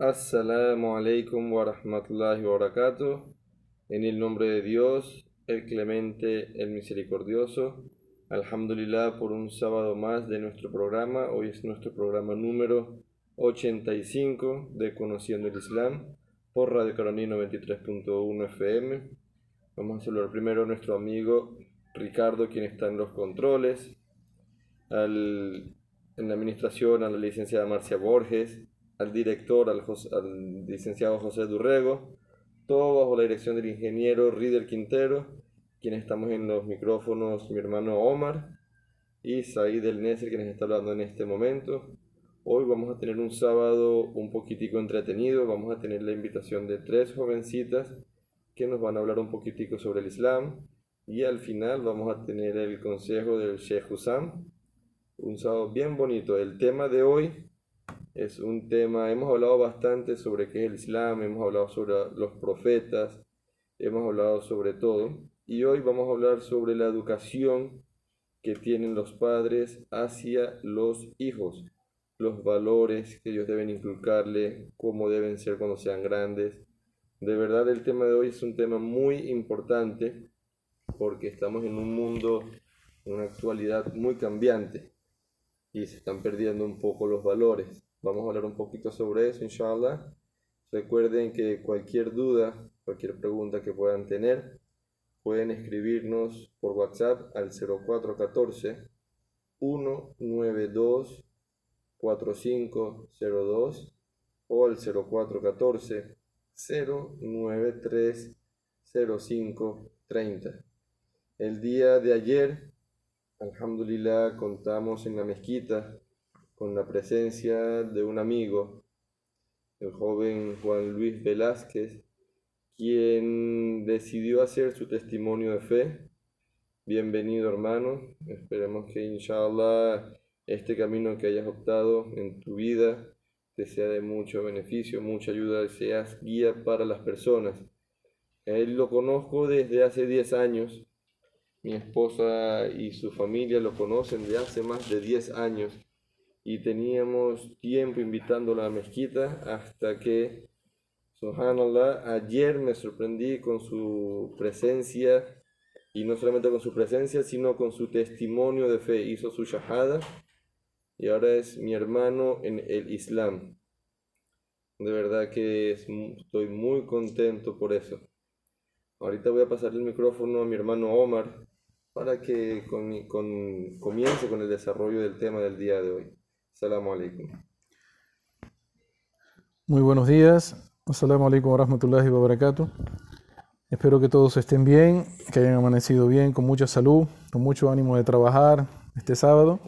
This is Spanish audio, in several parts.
Assalamu alaikum wa rahmatullahi wa barakatuh. En el nombre de Dios, el clemente, el misericordioso. Alhamdulillah por un sábado más de nuestro programa. Hoy es nuestro programa número 85 de Conociendo el Islam por Radio Carolina 23.1 FM. Vamos a saludar primero a nuestro amigo Ricardo, quien está en los controles, al, en la administración a la licenciada Marcia Borges, al director, al, al licenciado José Durrego, todo bajo la dirección del ingeniero Rider Quintero, quienes estamos en los micrófonos, mi hermano Omar y Said El Neser, quienes está hablando en este momento. Hoy vamos a tener un sábado un poquitico entretenido, vamos a tener la invitación de tres jovencitas que nos van a hablar un poquitico sobre el Islam y al final vamos a tener el consejo del Sheikh Hussam, un sábado bien bonito. El tema de hoy es un tema, hemos hablado bastante sobre qué es el Islam, hemos hablado sobre los profetas, hemos hablado sobre todo, y hoy vamos a hablar sobre la educación que tienen los padres hacia los hijos, los valores que ellos deben inculcarle, cómo deben ser cuando sean grandes. De verdad el tema de hoy es un tema muy importante porque estamos en un mundo, en una actualidad muy cambiante y se están perdiendo un poco los valores. Vamos a hablar un poquito sobre eso, inshallah. Recuerden que cualquier duda, cualquier pregunta que puedan tener, pueden escribirnos por WhatsApp al 0414 192 4502 o al 0414 093 0530. El día de ayer, alhamdulillah, contamos en la mezquita con la presencia de un amigo, el joven Juan Luis Velázquez, quien decidió hacer su testimonio de fe. Bienvenido hermano, esperemos que inshallah este camino que hayas optado en tu vida te sea de mucho beneficio, mucha ayuda, seas guía para las personas. él lo conozco desde hace 10 años, mi esposa y su familia lo conocen de hace más de 10 años y teníamos tiempo invitándolo a la mezquita hasta que, subhanallah, ayer me sorprendí con su presencia y no solamente con su presencia, sino con su testimonio de fe. Hizo su shahada y ahora es mi hermano en el Islam. De verdad que estoy muy contento por eso. Ahorita voy a pasar el micrófono a mi hermano Omar para que con, con, comience con el desarrollo del tema del día de hoy. Assalamu alaikum. Muy buenos días. Assalamu alaikum wa rahmatullahi. Espero que todos estén bien, que hayan amanecido bien, con mucha salud, con mucho ánimo de trabajar este sábado.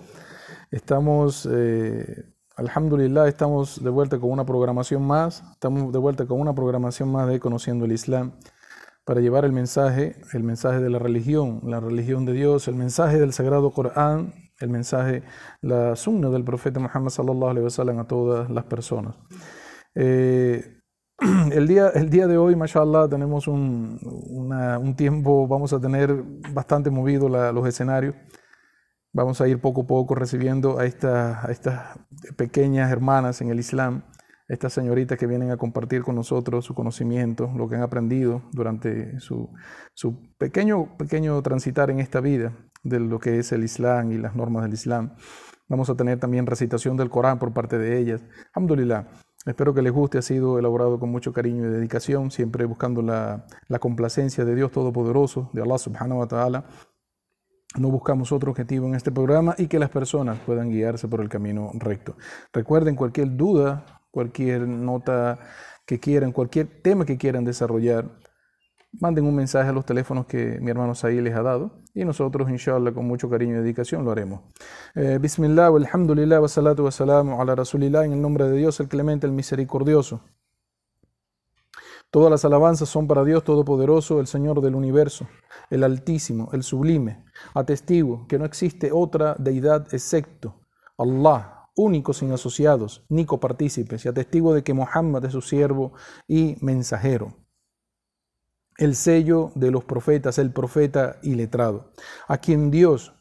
Estamos, eh, alhamdulillah, estamos de vuelta con una programación más, estamos de vuelta con una programación más de Conociendo el Islam para llevar el mensaje, el mensaje de la religión, la religión de Dios, el mensaje del Sagrado Corán el mensaje, la sunna del profeta Muhammad sallallahu alaihi wasallam a todas las personas. Eh, el, día, el día de hoy, mashallah, tenemos un, un, tiempo, vamos a tener bastante movido los escenarios. Vamos a ir poco a poco recibiendo a, esta, a estas pequeñas hermanas en el Islam, estas señoritas que vienen a compartir con nosotros su conocimiento, lo que han aprendido durante su, su pequeño, pequeño transitar en esta vida de lo que es el Islam y las normas del Islam. Vamos a tener también recitación del Corán por parte de ellas. Alhamdulillah. Espero que les guste, ha sido elaborado con mucho cariño y dedicación, siempre buscando la, la complacencia de Dios Todopoderoso, de Allah Subhanahu wa Ta'ala. No buscamos otro objetivo en este programa y que las personas puedan guiarse por el camino recto. Recuerden cualquier duda, cualquier nota que quieran, cualquier tema que quieran desarrollar, manden un mensaje a los teléfonos que mi hermano Saí les ha dado y nosotros, inshallah, con mucho cariño y dedicación lo haremos. Eh, bismillah, alhamdulillah, wa salatu wa ala rasulillah, en el nombre de Dios, el clemente, el misericordioso. Todas las alabanzas son para Dios Todopoderoso, el Señor del universo, el Altísimo, el Sublime. Atestigo que no existe otra deidad excepto Allah, único sin asociados, ni copartícipes, y atestigo de que Muhammad es su siervo y mensajero el sello de los profetas, el profeta y letrado, a quien Dios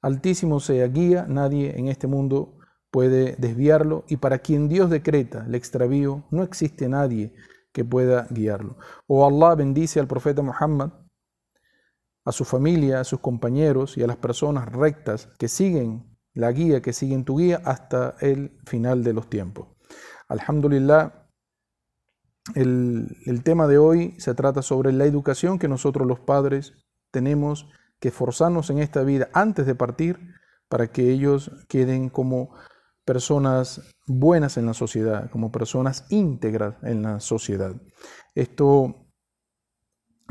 altísimo sea guía, nadie en este mundo puede desviarlo y para quien Dios decreta el extravío, no existe nadie que pueda guiarlo. O Allah bendice al profeta Muhammad, a su familia, a sus compañeros y a las personas rectas que siguen la guía, que siguen tu guía hasta el final de los tiempos. Alhamdulillah, el, tema de hoy se trata sobre la educación que nosotros los padres tenemos que esforzarnos en esta vida antes de partir para que ellos queden como personas buenas en la sociedad, como personas íntegras en la sociedad. Esto,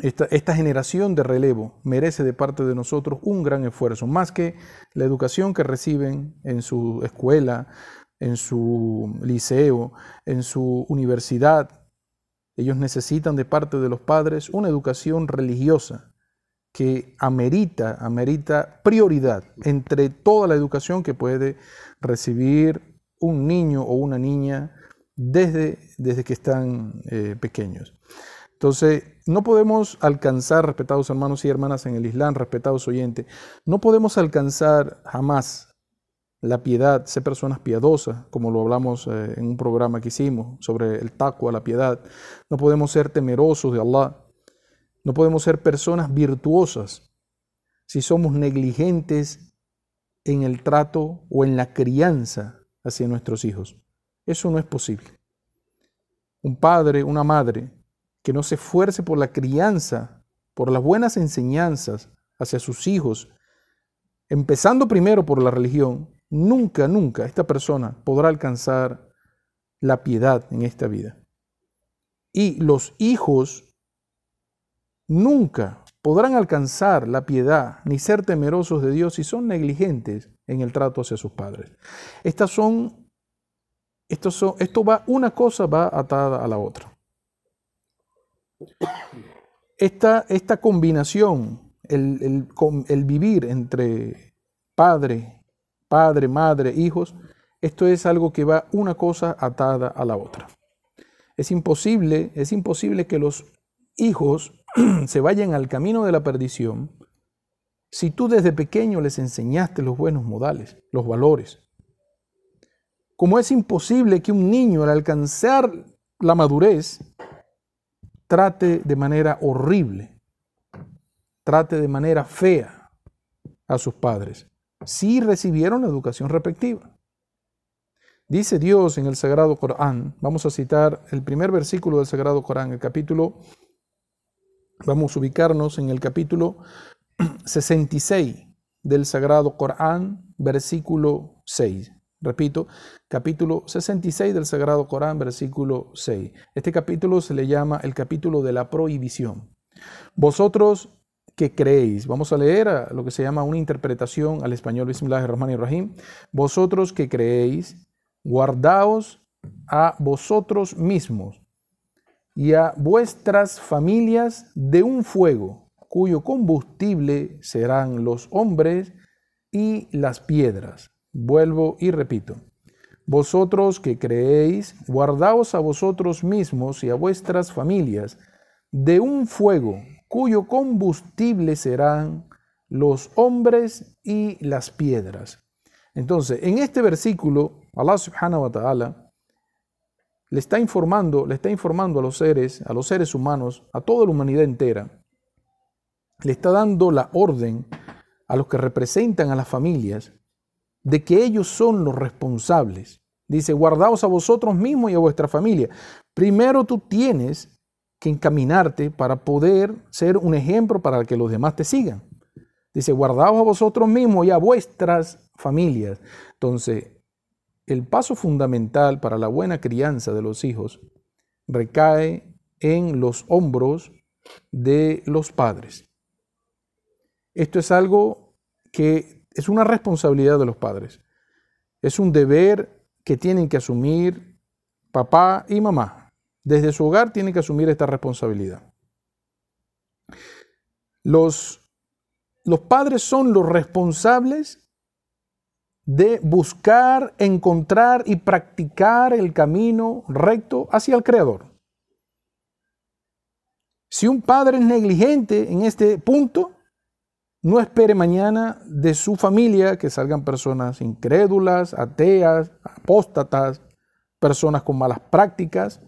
esta, esta, generación de relevo merece de parte de nosotros un gran esfuerzo, más que la educación que reciben en su escuela, en su liceo, en su universidad. Ellos necesitan de parte de los padres una educación religiosa, que amerita, amerita prioridad entre toda la educación que puede recibir un niño o una niña desde, desde que están eh, pequeños. Entonces, no podemos alcanzar, respetados hermanos y hermanas en el Islam, respetados oyentes, no podemos alcanzar jamás la piedad, ser personas piadosas, como lo hablamos eh, en un programa que hicimos sobre el taqwa, la piedad. No podemos ser temerosos de Allah no podemos ser personas virtuosas si somos negligentes en el trato o en la crianza hacia nuestros hijos. Eso no es posible. Un padre, una madre que no se esfuerce por la crianza, por las buenas enseñanzas hacia sus hijos, empezando primero por la religión, nunca, nunca esta persona podrá alcanzar la piedad en esta vida. Y los hijos nunca podrán alcanzar la piedad ni ser temerosos de Dios si son negligentes en el trato hacia sus padres. Estas son, esto, son, esto va, una cosa va atada a la otra. Esta, esta combinación, el, el vivir entre padre, padre, madre, hijos, esto es algo que va una cosa atada a la otra. Es imposible, es imposible que los hijos se vayan al camino de la perdición si tú desde pequeño les enseñaste los buenos modales, los valores. Como es imposible que un niño al alcanzar la madurez trate de manera horrible, trate de manera fea a sus padres, si recibieron la educación respectiva. Dice Dios en el Sagrado Corán, vamos a citar el primer versículo del Sagrado Corán, el capítulo Vamos a ubicarnos en el capítulo 66 del Sagrado Corán, versículo 6. Repito, capítulo 66 del Sagrado Corán, versículo 6. Este capítulo se le llama el capítulo de la prohibición. Vosotros creéis, vamos a leer lo que se llama una interpretación al español, Bismillahirrahmanirrahim. Vosotros que creéis, guardaos a vosotros mismos y a vuestras familias de un fuego, cuyo combustible serán los hombres y las piedras. Vuelvo y repito. Vosotros que creéis, guardaos a vosotros mismos y a vuestras familias de un fuego, cuyo combustible serán los hombres y las piedras. Entonces, en este versículo, Allah subhanahu wa ta'ala le está informando, le está informando a los seres, a los seres humanos, a toda la humanidad entera. Le está dando la orden a los que representan a las familias de que ellos son los responsables. Dice, guardaos a vosotros mismos y a vuestra familia. Primero tú tienes que encaminarte para poder ser un ejemplo para que los demás te sigan. Dice, guardaos a vosotros mismos y a vuestras familias. Entonces, el paso fundamental para la buena crianza de los hijos recae en los hombros de los padres. Esto es algo que es una responsabilidad de los padres. Es un deber que tienen que asumir papá y mamá. Desde su hogar tienen que asumir esta responsabilidad. Los, los padres son los responsables de buscar, encontrar y practicar el camino recto hacia el Creador. Si un padre es negligente en este punto, No espere mañana de su familia que salgan personas incrédulas, ateas, apóstatas, personas con malas prácticas,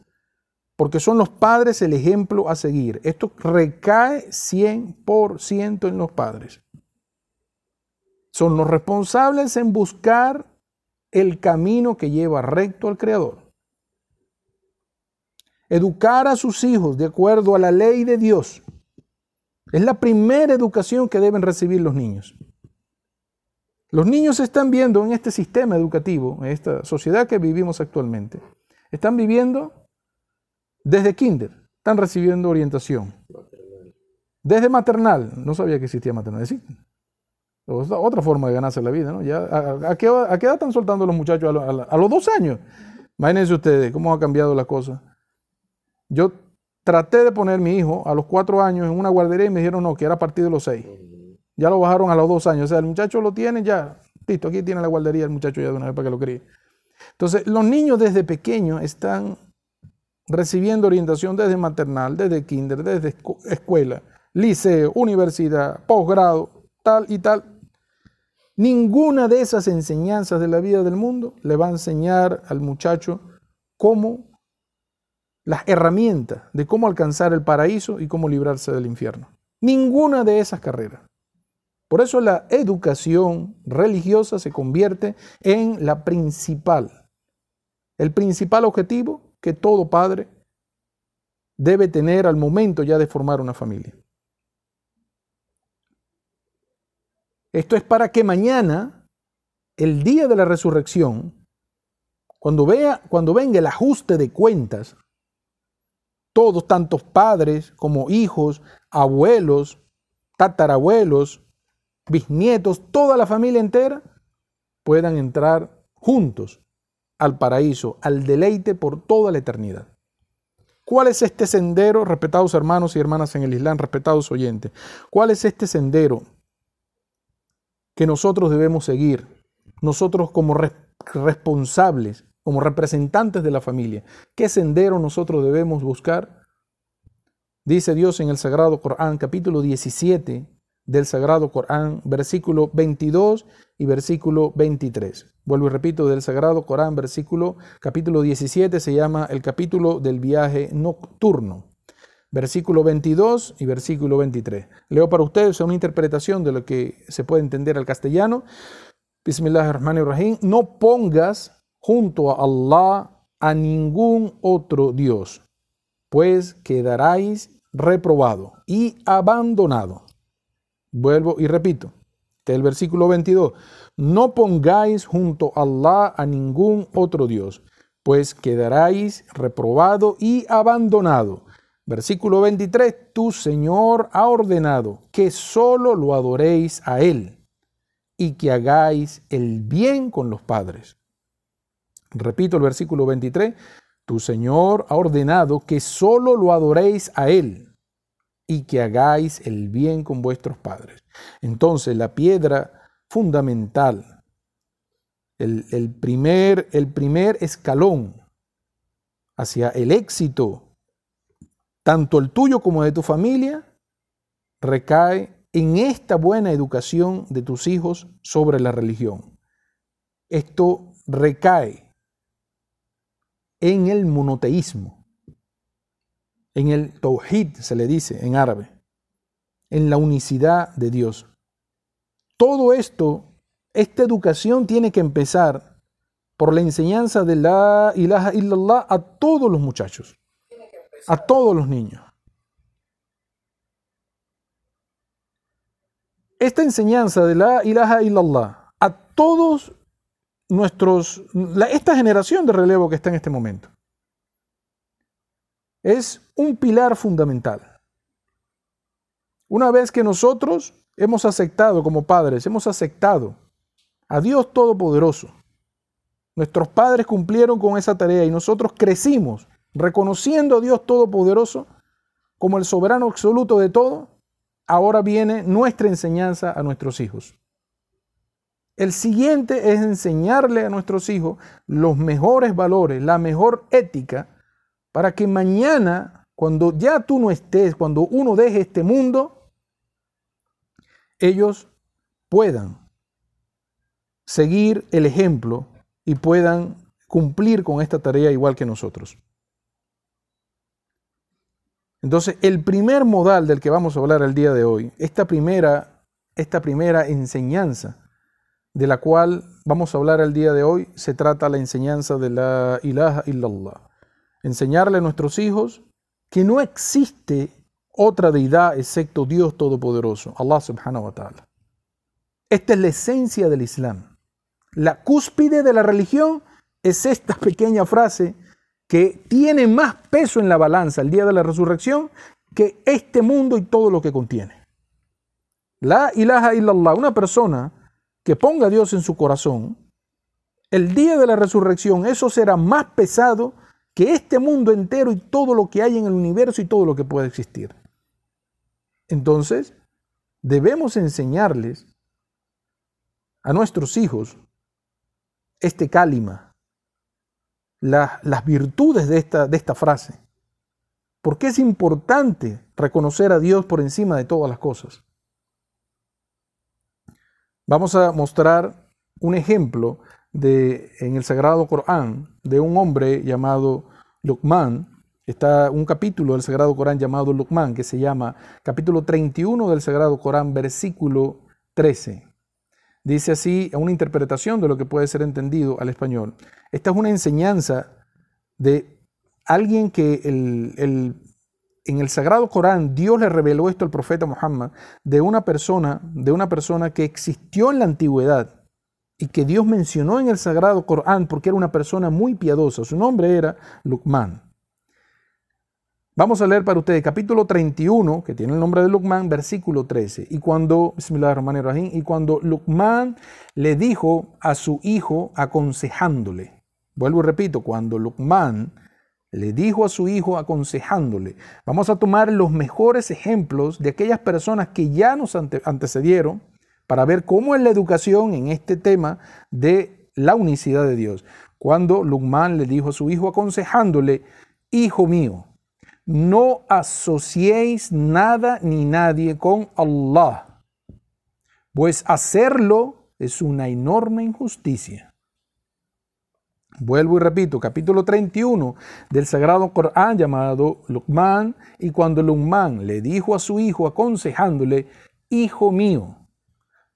porque son los padres el ejemplo a seguir. Esto recae 100% en los padres. Son los responsables en buscar el camino que lleva recto al Creador. Educar a sus hijos de acuerdo a la ley de Dios es la primera educación que deben recibir los niños. Los niños están viendo en este sistema educativo, en esta sociedad que vivimos actualmente, están viviendo desde kinder, están recibiendo orientación. Desde maternal, no sabía que existía maternal, sí. Otra forma de ganarse la vida, ¿no? Ya, ¿a, qué, edad están soltando los muchachos? A, los dos años. Imagínense ustedes cómo ha cambiado la cosa. Yo Traté de poner mi hijo a los cuatro años en una guardería y me dijeron no, que era a partir de los seis. Ya lo bajaron a los dos años. O sea, el muchacho lo tiene ya. Listo, aquí tiene la guardería el muchacho ya de una vez para que lo críe. Entonces, los niños desde pequeños están recibiendo orientación desde maternal, desde kinder, desde escuela, liceo, universidad, posgrado, tal y tal. Ninguna de esas enseñanzas de la vida del mundo le va a enseñar al muchacho cómo las herramientas de cómo alcanzar el paraíso y cómo librarse del infierno. Ninguna de esas carreras. Por eso la educación religiosa se convierte en la principal, el principal objetivo que todo padre debe tener al momento ya de formar una familia. Esto es para que mañana, el día de la resurrección, cuando, vea, cuando venga el ajuste de cuentas, todos, tantos padres como hijos, abuelos, tatarabuelos, bisnietos, toda la familia entera, puedan entrar juntos al paraíso, al deleite por toda la eternidad. ¿Cuál es este sendero, respetados hermanos y hermanas en el Islam, respetados oyentes? ¿Cuál es este sendero que nosotros debemos seguir? Nosotros como responsables como representantes de la familia. ¿Qué sendero nosotros debemos buscar? Dice Dios en el Sagrado Corán, capítulo 17 del Sagrado Corán, versículo 22 y versículo 23. Vuelvo y repito, del Sagrado Corán, versículo, capítulo 17 se llama el capítulo del viaje nocturno. Versículo 22 y versículo 23. Leo para ustedes una interpretación de lo que se puede entender al castellano. Bismillahirrahmanirrahim. No pongas junto a Allah a ningún otro Dios, pues quedaráis reprobado y abandonado. Vuelvo y repito, el versículo 22. No pongáis junto a Allah a ningún otro Dios, pues quedaráis reprobado y abandonado. Versículo 23. Tu Señor ha ordenado que solo lo adoréis a Él y que hagáis el bien con los padres. Repito el versículo 23, tu Señor ha ordenado que solo lo adoréis a Él y que hagáis el bien con vuestros padres. Entonces la piedra fundamental, el, primer, primer escalón hacia el éxito, tanto el tuyo como de tu familia, recae en esta buena educación de tus hijos sobre la religión. Esto recae en el monoteísmo, en el tawhid se le dice en árabe, en la unicidad de Dios. Todo esto, esta educación tiene que empezar por la enseñanza de la ilaha illallah a todos los muchachos, a todos los niños. Esta enseñanza de la ilaha illallah a todos nuestros, esta generación de relevo que está en este momento. Es un pilar fundamental. Una vez que nosotros hemos aceptado como padres, hemos aceptado a Dios Todopoderoso, nuestros padres cumplieron con esa tarea y nosotros crecimos reconociendo a Dios Todopoderoso como el soberano absoluto de todo, ahora viene nuestra enseñanza a nuestros hijos. El siguiente es enseñarle a nuestros hijos los mejores valores, la mejor ética, para que mañana, cuando ya tú no estés, cuando uno deje este mundo, ellos puedan seguir el ejemplo y puedan cumplir con esta tarea igual que nosotros. Entonces, el primer modal del que vamos a hablar el día de hoy, esta primera, esta primera enseñanza de la cual vamos a hablar el día de hoy, se trata la enseñanza de la ilaha illallah. Enseñarle a nuestros hijos que no existe otra deidad excepto Dios Todopoderoso, Allah subhanahu wa ta'ala. Esta es la esencia del Islam. La cúspide de la religión es esta pequeña frase que tiene más peso en la balanza el día de la resurrección que este mundo y todo lo que contiene. La ilaha illallah, una persona que ponga a Dios en su corazón, el día de la resurrección eso será más pesado que este mundo entero y todo lo que hay en el universo y todo lo que puede existir. Entonces, debemos enseñarles a nuestros hijos este cálima, las virtudes de esta, de esta frase. Porque es importante reconocer a Dios por encima de todas las cosas. Vamos a mostrar un ejemplo de, en el Sagrado Corán de un hombre llamado Luqman. Está un capítulo del Sagrado Corán llamado Luqman que se llama capítulo 31 del Sagrado Corán, versículo 13. Dice así, una interpretación de lo que puede ser entendido al español. Esta es una enseñanza de alguien que el, el en el Sagrado Corán Dios le reveló esto al profeta Muhammad de una persona, de una persona que existió en la antigüedad y que Dios mencionó en el Sagrado Corán porque era una persona muy piadosa. Su nombre era Luqman. Vamos a leer para ustedes capítulo 31, que tiene el nombre de Luqman, versículo 13. Y cuando, y cuando Luqman le dijo a su hijo aconsejándole, vuelvo y repito, cuando Luqman le dijo a su hijo aconsejándole, vamos a tomar los mejores ejemplos de aquellas personas que ya nos antecedieron para ver cómo es la educación en este tema de la unicidad de Dios. Cuando Luqman le dijo a su hijo aconsejándole, hijo mío, no asociéis nada ni nadie con Allah, pues hacerlo es una enorme injusticia. Vuelvo y repito, capítulo 31 del Sagrado Corán llamado Luqman, y cuando Luqman le dijo a su hijo aconsejándole, hijo mío,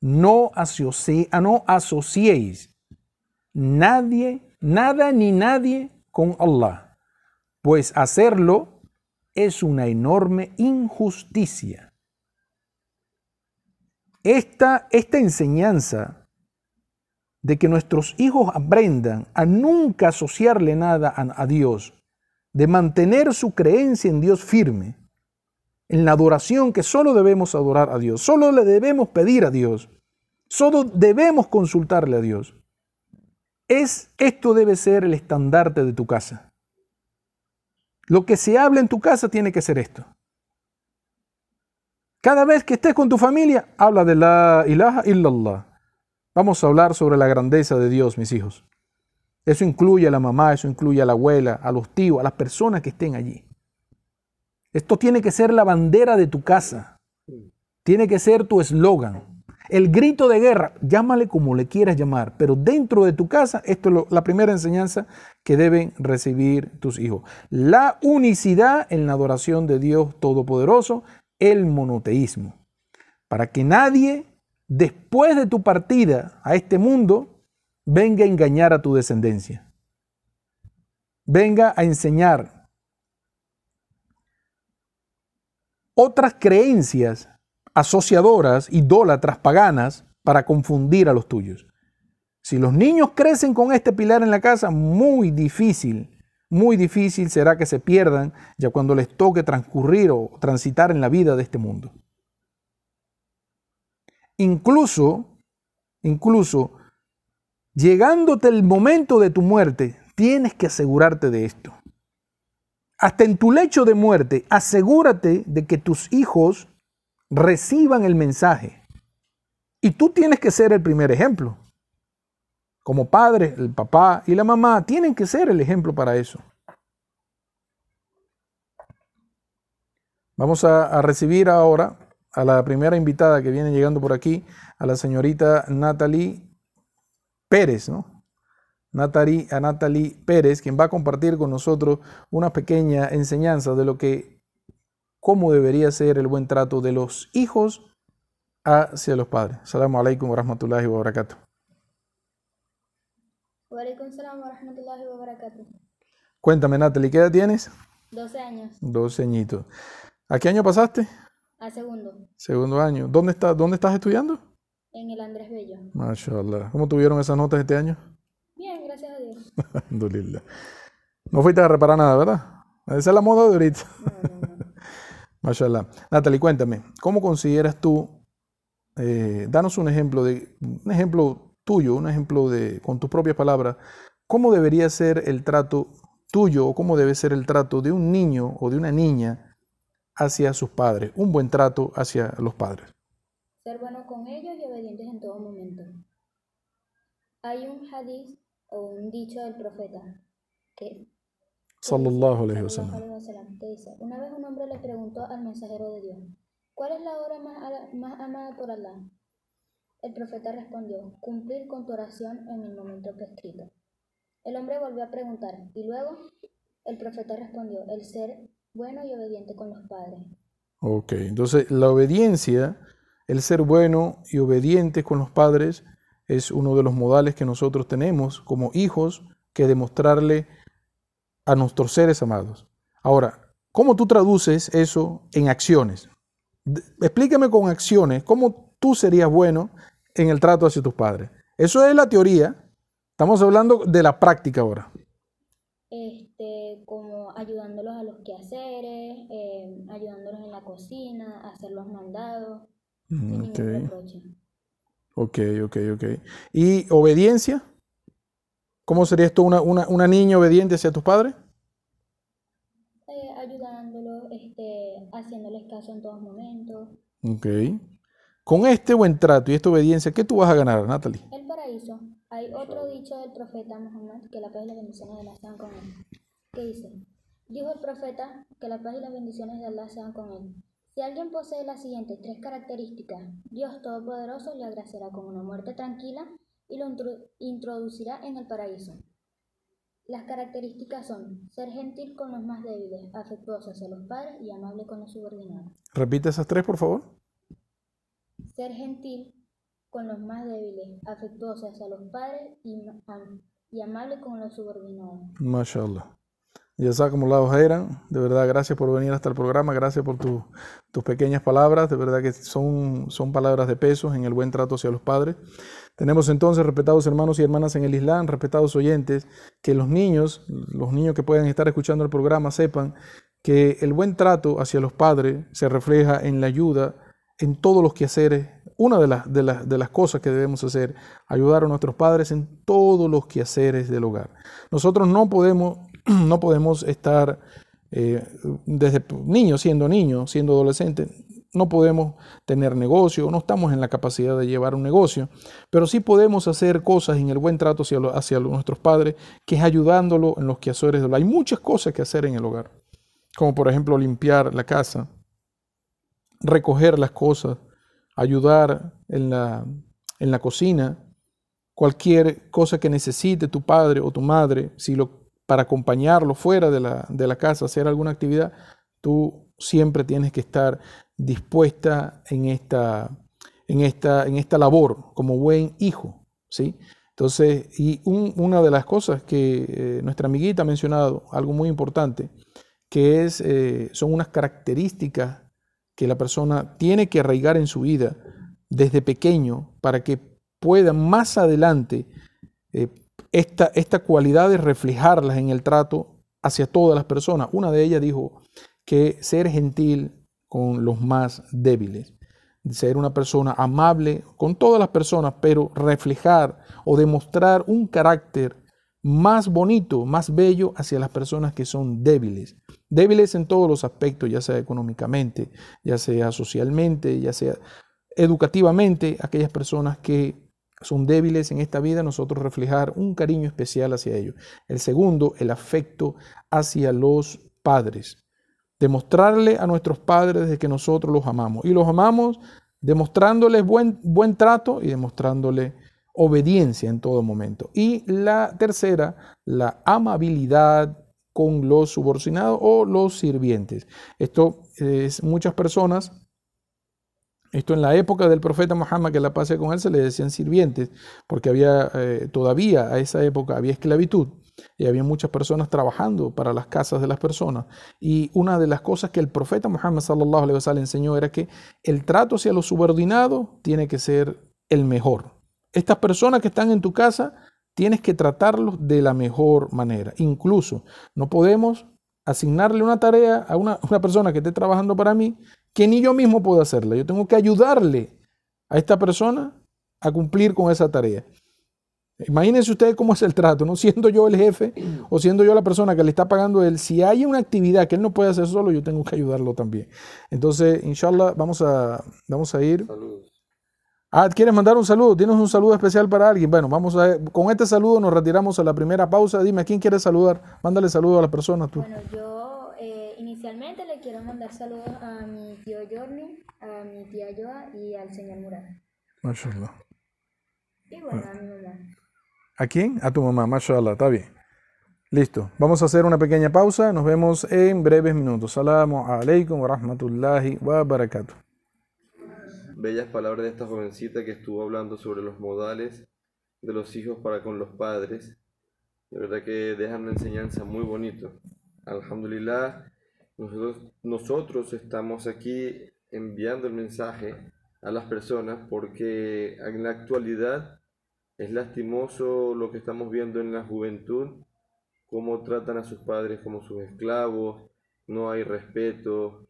no, no asociéis nadie, nada ni nadie con Allah, pues hacerlo es una enorme injusticia. Esta, esta enseñanza de que nuestros hijos aprendan a nunca asociarle nada a, Dios, de mantener su creencia en Dios firme, en la adoración que solo debemos adorar a Dios, solo le debemos pedir a Dios, solo debemos consultarle a Dios. Es, esto debe ser el estandarte de tu casa. Lo que se habla en tu casa tiene que ser esto. Cada vez que estés con tu familia, habla de la ilaha illallah. Vamos a hablar sobre la grandeza de Dios, mis hijos. Eso incluye a la mamá, eso incluye a la abuela, a los tíos, a las personas que estén allí. Esto tiene que ser la bandera de tu casa. Tiene que ser tu eslogan. El grito de guerra, llámale como le quieras llamar, pero dentro de tu casa, esto es la primera enseñanza que deben recibir tus hijos. La unicidad en la adoración de Dios Todopoderoso, el monoteísmo. Para que nadie después de tu partida a este mundo, venga a engañar a tu descendencia. Venga a enseñar otras creencias asociadoras, idólatras, paganas, para confundir a los tuyos. Si los niños crecen con este pilar en la casa, muy difícil, muy difícil será que se pierdan ya cuando les toque transcurrir o transitar en la vida de este mundo. Incluso, incluso, llegándote el momento de tu muerte, tienes que asegurarte de esto. Hasta en tu lecho de muerte, asegúrate de que tus hijos reciban el mensaje. Y tú tienes que ser el primer ejemplo. Como padre, el papá y la mamá tienen que ser el ejemplo para eso. Vamos a, recibir ahora a la primera invitada que viene llegando por aquí, a la señorita Natalie Pérez, ¿no? Natalie, a Natalie Pérez, quien va a compartir con nosotros una pequeña enseñanza de lo que, cómo debería ser el buen trato de los hijos hacia los padres. Salamu alaikum wa rahmatullahi wa barakatuh. Wa alaikum salam wa rahmatullahi wa barakatuh. Cuéntame, Natalie, ¿qué edad tienes? 12 años, 12 añitos. ¿A qué año pasaste? a segundo, Segundo año. ¿Dónde, está, ¿Dónde estás estudiando? en el Andrés Bello. Mashallah. ¿Cómo tuvieron esas notas este año? Bien, gracias a Dios. Alhamdulillah. No fuiste a reparar nada, ¿verdad? Esa es la moda de ahorita. No, no, no. Mashallah. Natalie, cuéntame, ¿cómo consideras tú, eh, danos un ejemplo de, un ejemplo tuyo, un ejemplo de, con tus propias palabras, cómo debería ser el trato tuyo o cómo debe ser el trato de un niño o de una niña hacia sus padres, un buen trato hacia los padres. Ser bueno con ellos y obedientes en todo momento. Hay un hadith o un dicho del profeta que Sallallahu alaihi wasallam, que dice, una vez un hombre le preguntó al mensajero de Dios, ¿cuál es la hora más, más amada por Allah? El profeta respondió, cumplir con tu oración en el momento prescrito. El hombre volvió a preguntar, y luego el profeta respondió, el ser bueno y obediente con los padres. Ok, entonces la obediencia, el ser bueno y obediente con los padres es uno de los modales que nosotros tenemos como hijos que demostrarle a nuestros seres amados. Ahora, ¿cómo tú traduces eso en acciones? Explícame con acciones cómo tú serías bueno en el trato hacia tus padres. Eso es la teoría. Estamos hablando de la práctica ahora. este, como ayudándolos a los quehaceres, eh, ayudándolos en la cocina, hacer los mandados, sin Mm, ningún Ok, ok, ok. ¿Y obediencia? ¿Cómo serías tú una, una, una niña obediente hacia tus padres? Eh, ayudándolos, este, haciéndoles caso en todos momentos. Ok. Con este buen trato y esta obediencia, ¿qué tú vas a ganar, Natalie? El paraíso. Hay otro dicho del profeta Muhammad, que la paz y las bendiciones de Allah sean con él, que dice, dijo el profeta, que la paz y las bendiciones de Allah sean con él. Si alguien posee las siguientes tres características, Dios Todopoderoso le agraciará con una muerte tranquila y lo intro- introducirá en el paraíso. Las características son ser gentil con los más débiles, afectuoso hacia los padres y amable con los subordinados. Repite esas tres, por favor. Ser gentil con los más débiles, afectuoso hacia los padres y, am- y amable con los subordinados. Mashallah. Jazakumullahu khairan. De verdad, gracias por venir hasta el programa. Gracias por tu- tus pequeñas palabras. De verdad que son, son palabras de peso en el buen trato hacia los padres. Tenemos entonces, respetados hermanos y hermanas en el Islam, respetados oyentes, que los niños, los niños que puedan estar escuchando el programa, sepan que el buen trato hacia los padres se refleja en la ayuda en todos los quehaceres. Una de las, de, las, de las cosas que debemos hacer, ayudar a nuestros padres en todos los quehaceres del hogar. Nosotros no podemos, no podemos estar eh, desde niños, siendo niños, siendo adolescentes, no podemos tener negocio, no estamos en la capacidad de llevar un negocio, pero sí podemos hacer cosas en el buen trato hacia, hacia nuestros padres, que es ayudándolo en los quehaceres del hogar. Hay muchas cosas que hacer en el hogar, como por ejemplo limpiar la casa, recoger las cosas, ayudar en la, en la cocina, cualquier cosa que necesite tu padre o tu madre, si lo, para acompañarlo fuera de la, de la casa, hacer alguna actividad, tú siempre tienes que estar dispuesta en esta, en esta, en esta labor como buen hijo, ¿sí? Entonces, y un- una de las cosas que eh, nuestra amiguita ha mencionado, algo muy importante, que es, eh, son unas características que la persona tiene que arraigar en su vida desde pequeño para que pueda más adelante eh, esta, esta cualidad de reflejarlas en el trato hacia todas las personas. Una de ellas dijo que ser gentil con los más débiles, ser una persona amable con todas las personas, pero reflejar o demostrar un carácter más bonito, más bello hacia las personas que son débiles. Débiles en todos los aspectos, ya sea económicamente, ya sea socialmente, ya sea educativamente, aquellas personas que son débiles en esta vida, nosotros reflejar un cariño especial hacia ellos. El segundo, el afecto hacia los padres. demostrarle a nuestros padres de que nosotros los amamos. Y los amamos demostrándoles buen, buen trato y demostrándoles obediencia en todo momento. Y la tercera, la amabilidad con los subordinados o los sirvientes. Esto es muchas personas, esto en la época del profeta Muhammad, que la pase con él, se le decían sirvientes, porque había eh, todavía a esa época había esclavitud y había muchas personas trabajando para las casas de las personas. Y una de las cosas que el profeta Muhammad sallallahu alaihi wasallam enseñó era que el trato hacia los subordinados tiene que ser el mejor. Estas personas que están en tu casa tienes que tratarlos de la mejor manera. Incluso no podemos asignarle una tarea a una, persona que esté trabajando para mí que ni yo mismo puedo hacerla. Yo tengo que ayudarle a esta persona a cumplir con esa tarea. Imagínense ustedes cómo es el trato, ¿no? Siendo yo el jefe o siendo yo la persona que le está pagando él, si hay una actividad que él no puede hacer solo, yo tengo que ayudarlo también. Entonces, inshallah, vamos a, vamos a ir. Saludos. Ah, ¿quieres mandar un saludo? ¿Tienes un saludo especial para alguien? Bueno, vamos a. Con este saludo nos retiramos a la primera pausa. Dime, ¿a quién quieres saludar? Mándale saludo a la persona tú. Bueno, yo inicialmente le quiero mandar saludos a mi tío Jorni, a mi tía Joa y al señor Murat. Mashallah. Y bueno, a mi mamá. ¿A quién? A tu mamá, mashallah, está bien. Listo, vamos a hacer una pequeña pausa. Nos vemos en breves minutos. Salamu alaikum wa rahmatullahi wa barakatuh bellas palabras de esta jovencita que estuvo hablando sobre los modales de los hijos para con los padres. De verdad que dejan una enseñanza muy bonito. Alhamdulillah, nosotros, nosotros estamos aquí enviando el mensaje a las personas porque en la actualidad es lastimoso lo que estamos viendo en la juventud, cómo tratan a sus padres como sus esclavos, no hay respeto,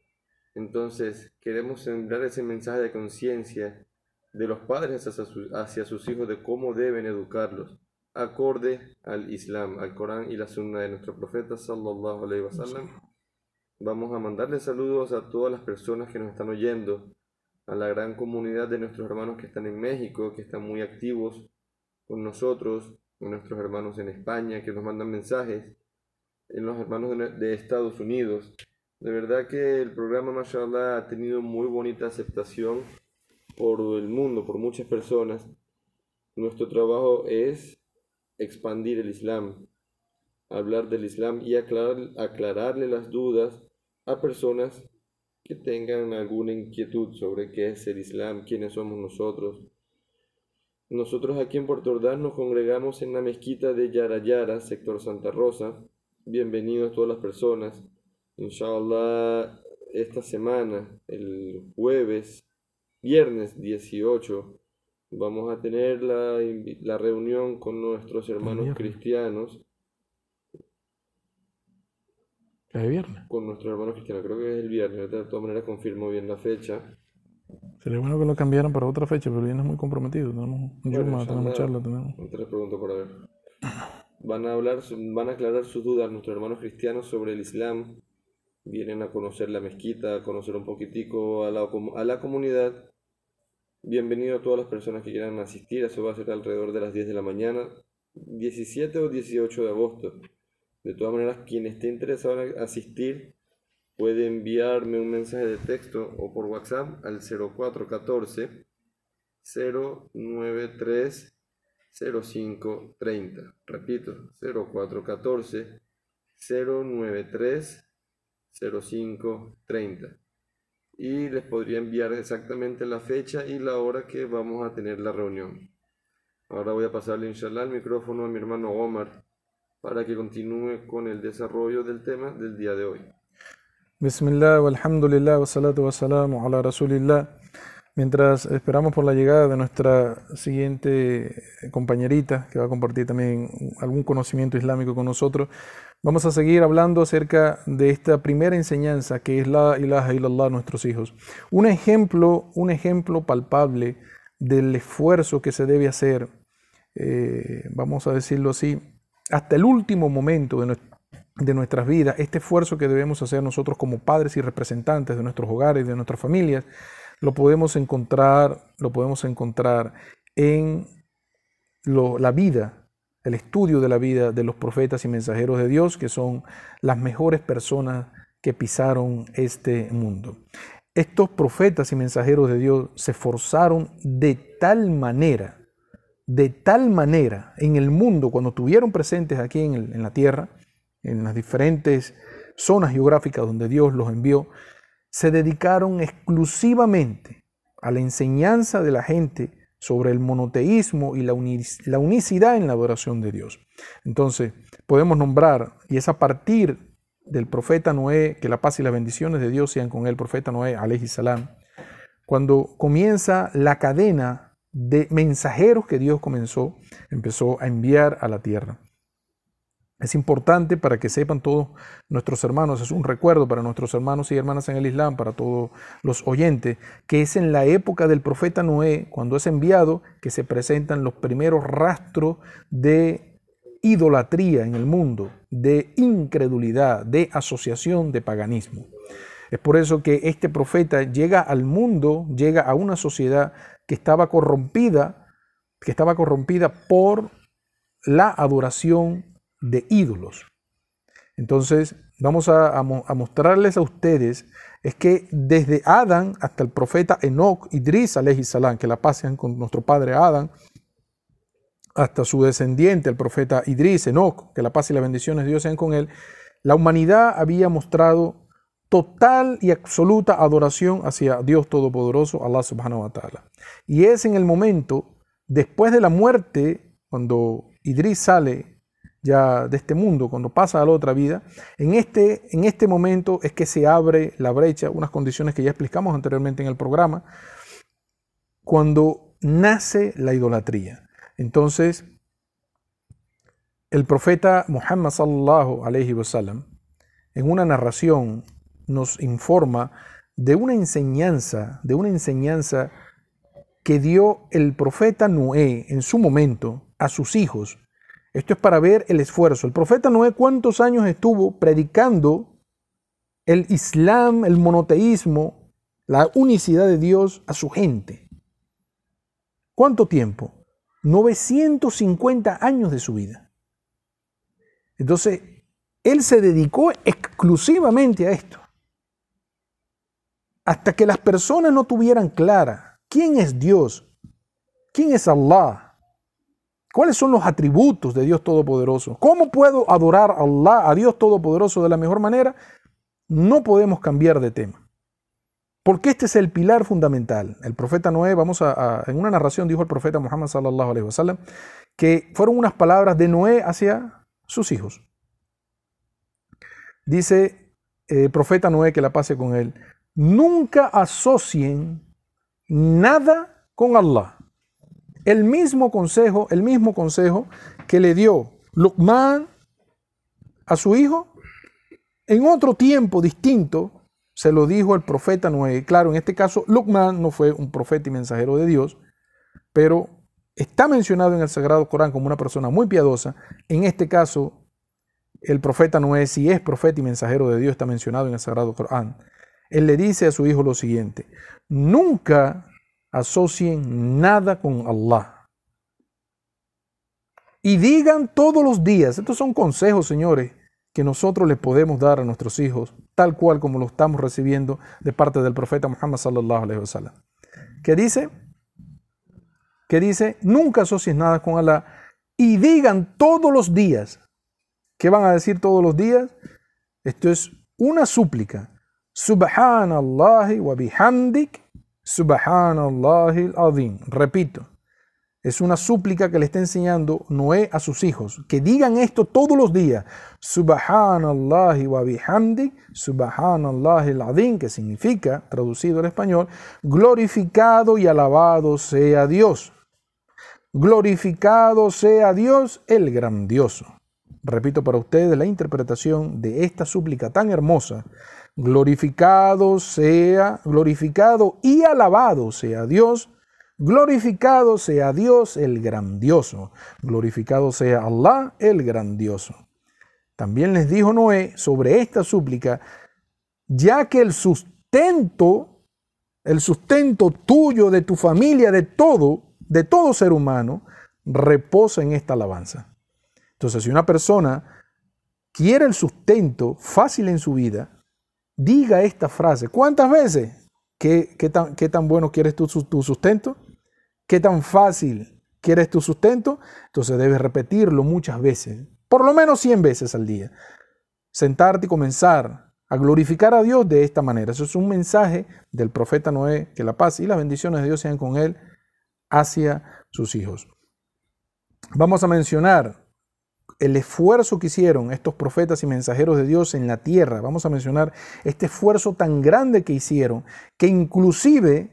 entonces, queremos sembrar ese mensaje de conciencia de los padres hacia, sus hijos de cómo deben educarlos, acorde al Islam, al Corán y la Sunna de nuestro profeta sallallahu alaihi wasallam. Vamos a mandarle saludos a todas las personas que nos están oyendo, a la gran comunidad de nuestros hermanos que están en México, que están muy activos con nosotros, a nuestros hermanos en España que nos mandan mensajes, en los hermanos de Estados Unidos, de verdad que el programa Mashallah ha tenido muy bonita aceptación por el mundo, por muchas personas. Nuestro trabajo es expandir el Islam, hablar del Islam y aclarar, aclararle las dudas a personas que tengan alguna inquietud sobre qué es el Islam, quiénes somos nosotros. Nosotros aquí en Puerto Ordaz nos congregamos en la mezquita de Yarayara, sector Santa Rosa. Bienvenidos todas las personas. Inshallah, esta semana, el jueves, viernes 18, vamos a tener la, la reunión con nuestros hermanos cristianos. ¿Es viernes? Con nuestros hermanos cristianos, creo que es el viernes, de todas maneras confirmo bien la fecha. Sería bueno que lo cambiaran para otra fecha, pero viene muy comprometido. Tenemos un bueno, tenemos charla, tenemos. Te pregunto para ver. Van a hablar, van a aclarar sus dudas nuestros hermanos cristianos sobre el Islam, vienen a conocer la mezquita, a conocer un poquitico a la, a la comunidad. Bienvenido a todas las personas que quieran asistir, eso va a ser alrededor de las 10 de la mañana, 17 o 18 de agosto. De todas maneras, quien esté interesado en asistir puede enviarme un mensaje de texto o por WhatsApp al 0414 093 0530. Repito, 0414 093 0530 y les podría enviar exactamente la fecha y la hora que vamos a tener la reunión. Ahora voy a pasarle inshallah el micrófono a mi hermano Omar para que continúe con el desarrollo del tema del día de hoy. Bismillah, alhamdulillah, wa salatu wa salamu ala rasulillah. Mientras esperamos por la llegada de nuestra siguiente compañerita, que va a compartir también algún conocimiento islámico con nosotros, vamos a seguir hablando acerca de esta primera enseñanza que es la ilaha illallah nuestros hijos. Un ejemplo, un ejemplo palpable del esfuerzo que se debe hacer, eh, vamos a decirlo así, hasta el último momento de, nuestras vidas, este esfuerzo que debemos hacer nosotros como padres y representantes de nuestros hogares, de nuestras familias, lo podemos encontrar, lo podemos encontrar en la vida, el estudio de la vida de los profetas y mensajeros de Dios, que son las mejores personas que pisaron este mundo. Estos profetas y mensajeros de Dios se esforzaron de tal manera, de tal manera en el mundo, cuando estuvieron presentes aquí en, la tierra, en las diferentes zonas geográficas donde Dios los envió, se dedicaron exclusivamente a la enseñanza de la gente sobre el monoteísmo y la, unicidad en la adoración de Dios. Entonces, podemos nombrar, y es a partir del profeta Noé, que la paz y las bendiciones de Dios sean con el profeta Noé, alayhi salam, cuando comienza la cadena de mensajeros que Dios comenzó, empezó a enviar a la tierra. Es importante para que sepan todos nuestros hermanos, es un recuerdo para nuestros hermanos y hermanas en el Islam, para todos los oyentes, que es en la época del profeta Noé, cuando es enviado, que se presentan los primeros rastros de idolatría en el mundo, de incredulidad, de asociación, de paganismo. Es por eso que este profeta llega al mundo, llega a una sociedad que estaba corrompida, que estaba corrompida por la adoración de ídolos. Entonces, vamos a, mostrarles a ustedes es que desde Adán hasta el profeta Enoch, Idris, alayhi salam, que la pasen con nuestro padre Adán, hasta su descendiente, el profeta Idris, Enoch, que la paz y las bendiciones de Dios sean con él, la humanidad había mostrado total y absoluta adoración hacia Dios Todopoderoso, Allah subhanahu wa ta'ala. Y es en el momento, después de la muerte, cuando Idris sale ya de este mundo, cuando pasa a la otra vida, en este, en este momento es que se abre la brecha, unas condiciones que ya explicamos anteriormente en el programa, cuando nace la idolatría. Entonces, el profeta Muhammad sallallahu alayhi en una narración, nos informa de una enseñanza, de una enseñanza que dio el profeta Noé en su momento a sus hijos esto es para ver el esfuerzo. El profeta Noé cuántos años estuvo predicando el Islam, el monoteísmo, la unicidad de Dios a su gente. ¿Cuánto tiempo? 950 años de su vida. Entonces, él se dedicó exclusivamente a esto. Hasta que las personas no tuvieran clara quién es Dios, quién es Allah, ¿Cuáles son los atributos de Dios Todopoderoso? ¿Cómo puedo adorar a Allah, a Dios Todopoderoso de la mejor manera? No podemos cambiar de tema. Porque este es el pilar fundamental. El profeta Noé, vamos a, en una narración dijo el profeta Muhammad sallallahu alaihi wasallam que fueron unas palabras de Noé hacia sus hijos. Dice el eh, profeta Noé que la pase con él, nunca asocien nada con Allah el mismo consejo, el mismo consejo que le dio Luqman a su hijo, en otro tiempo distinto, se lo dijo el profeta Noé. Claro, en este caso, Luqman no fue un profeta y mensajero de Dios, pero está mencionado en el Sagrado Corán como una persona muy piadosa. En este caso, el profeta Noé, si es profeta y mensajero de Dios, está mencionado en el Sagrado Corán. Él le dice a su hijo lo siguiente, nunca asocien nada con Allah. Y digan todos los días, estos son consejos, señores, que nosotros les podemos dar a nuestros hijos, tal cual como lo estamos recibiendo de parte del profeta Muhammad sallallahu wasallam. ¿Qué dice? Que dice, nunca asocien nada con Allah y digan todos los días. ¿Qué van a decir todos los días? Esto es una súplica. Subhanallah wa bihamdik Subhanallah al-Azim. Repito, es una súplica que le está enseñando Noé a sus hijos, que digan esto todos los días. Subhanallah wa bihamdi, Subhanallah al-Azim, que significa, traducido al español, glorificado y alabado sea Dios. Glorificado sea Dios el grandioso. Repito para ustedes la interpretación de esta súplica tan hermosa Glorificado sea, glorificado y alabado sea Dios. Glorificado sea Dios el grandioso. Glorificado sea Allah el grandioso. También les dijo Noé sobre esta súplica, ya que el sustento, el sustento tuyo, de tu familia, de todo, de todo ser humano, reposa en esta alabanza. Entonces, si una persona quiere el sustento fácil en su vida, diga esta frase. ¿Cuántas veces? ¿Qué, qué tan, qué tan bueno quieres tu, tu sustento? ¿Qué tan fácil quieres tu sustento? Entonces debes repetirlo muchas veces, por lo menos 100 veces al día. Sentarte y comenzar a glorificar a Dios de esta manera. Eso es un mensaje del profeta Noé, que la paz y las bendiciones de Dios sean con él hacia sus hijos. Vamos a mencionar el esfuerzo que hicieron estos profetas y mensajeros de Dios en la tierra. Vamos a mencionar este esfuerzo tan grande que hicieron, que inclusive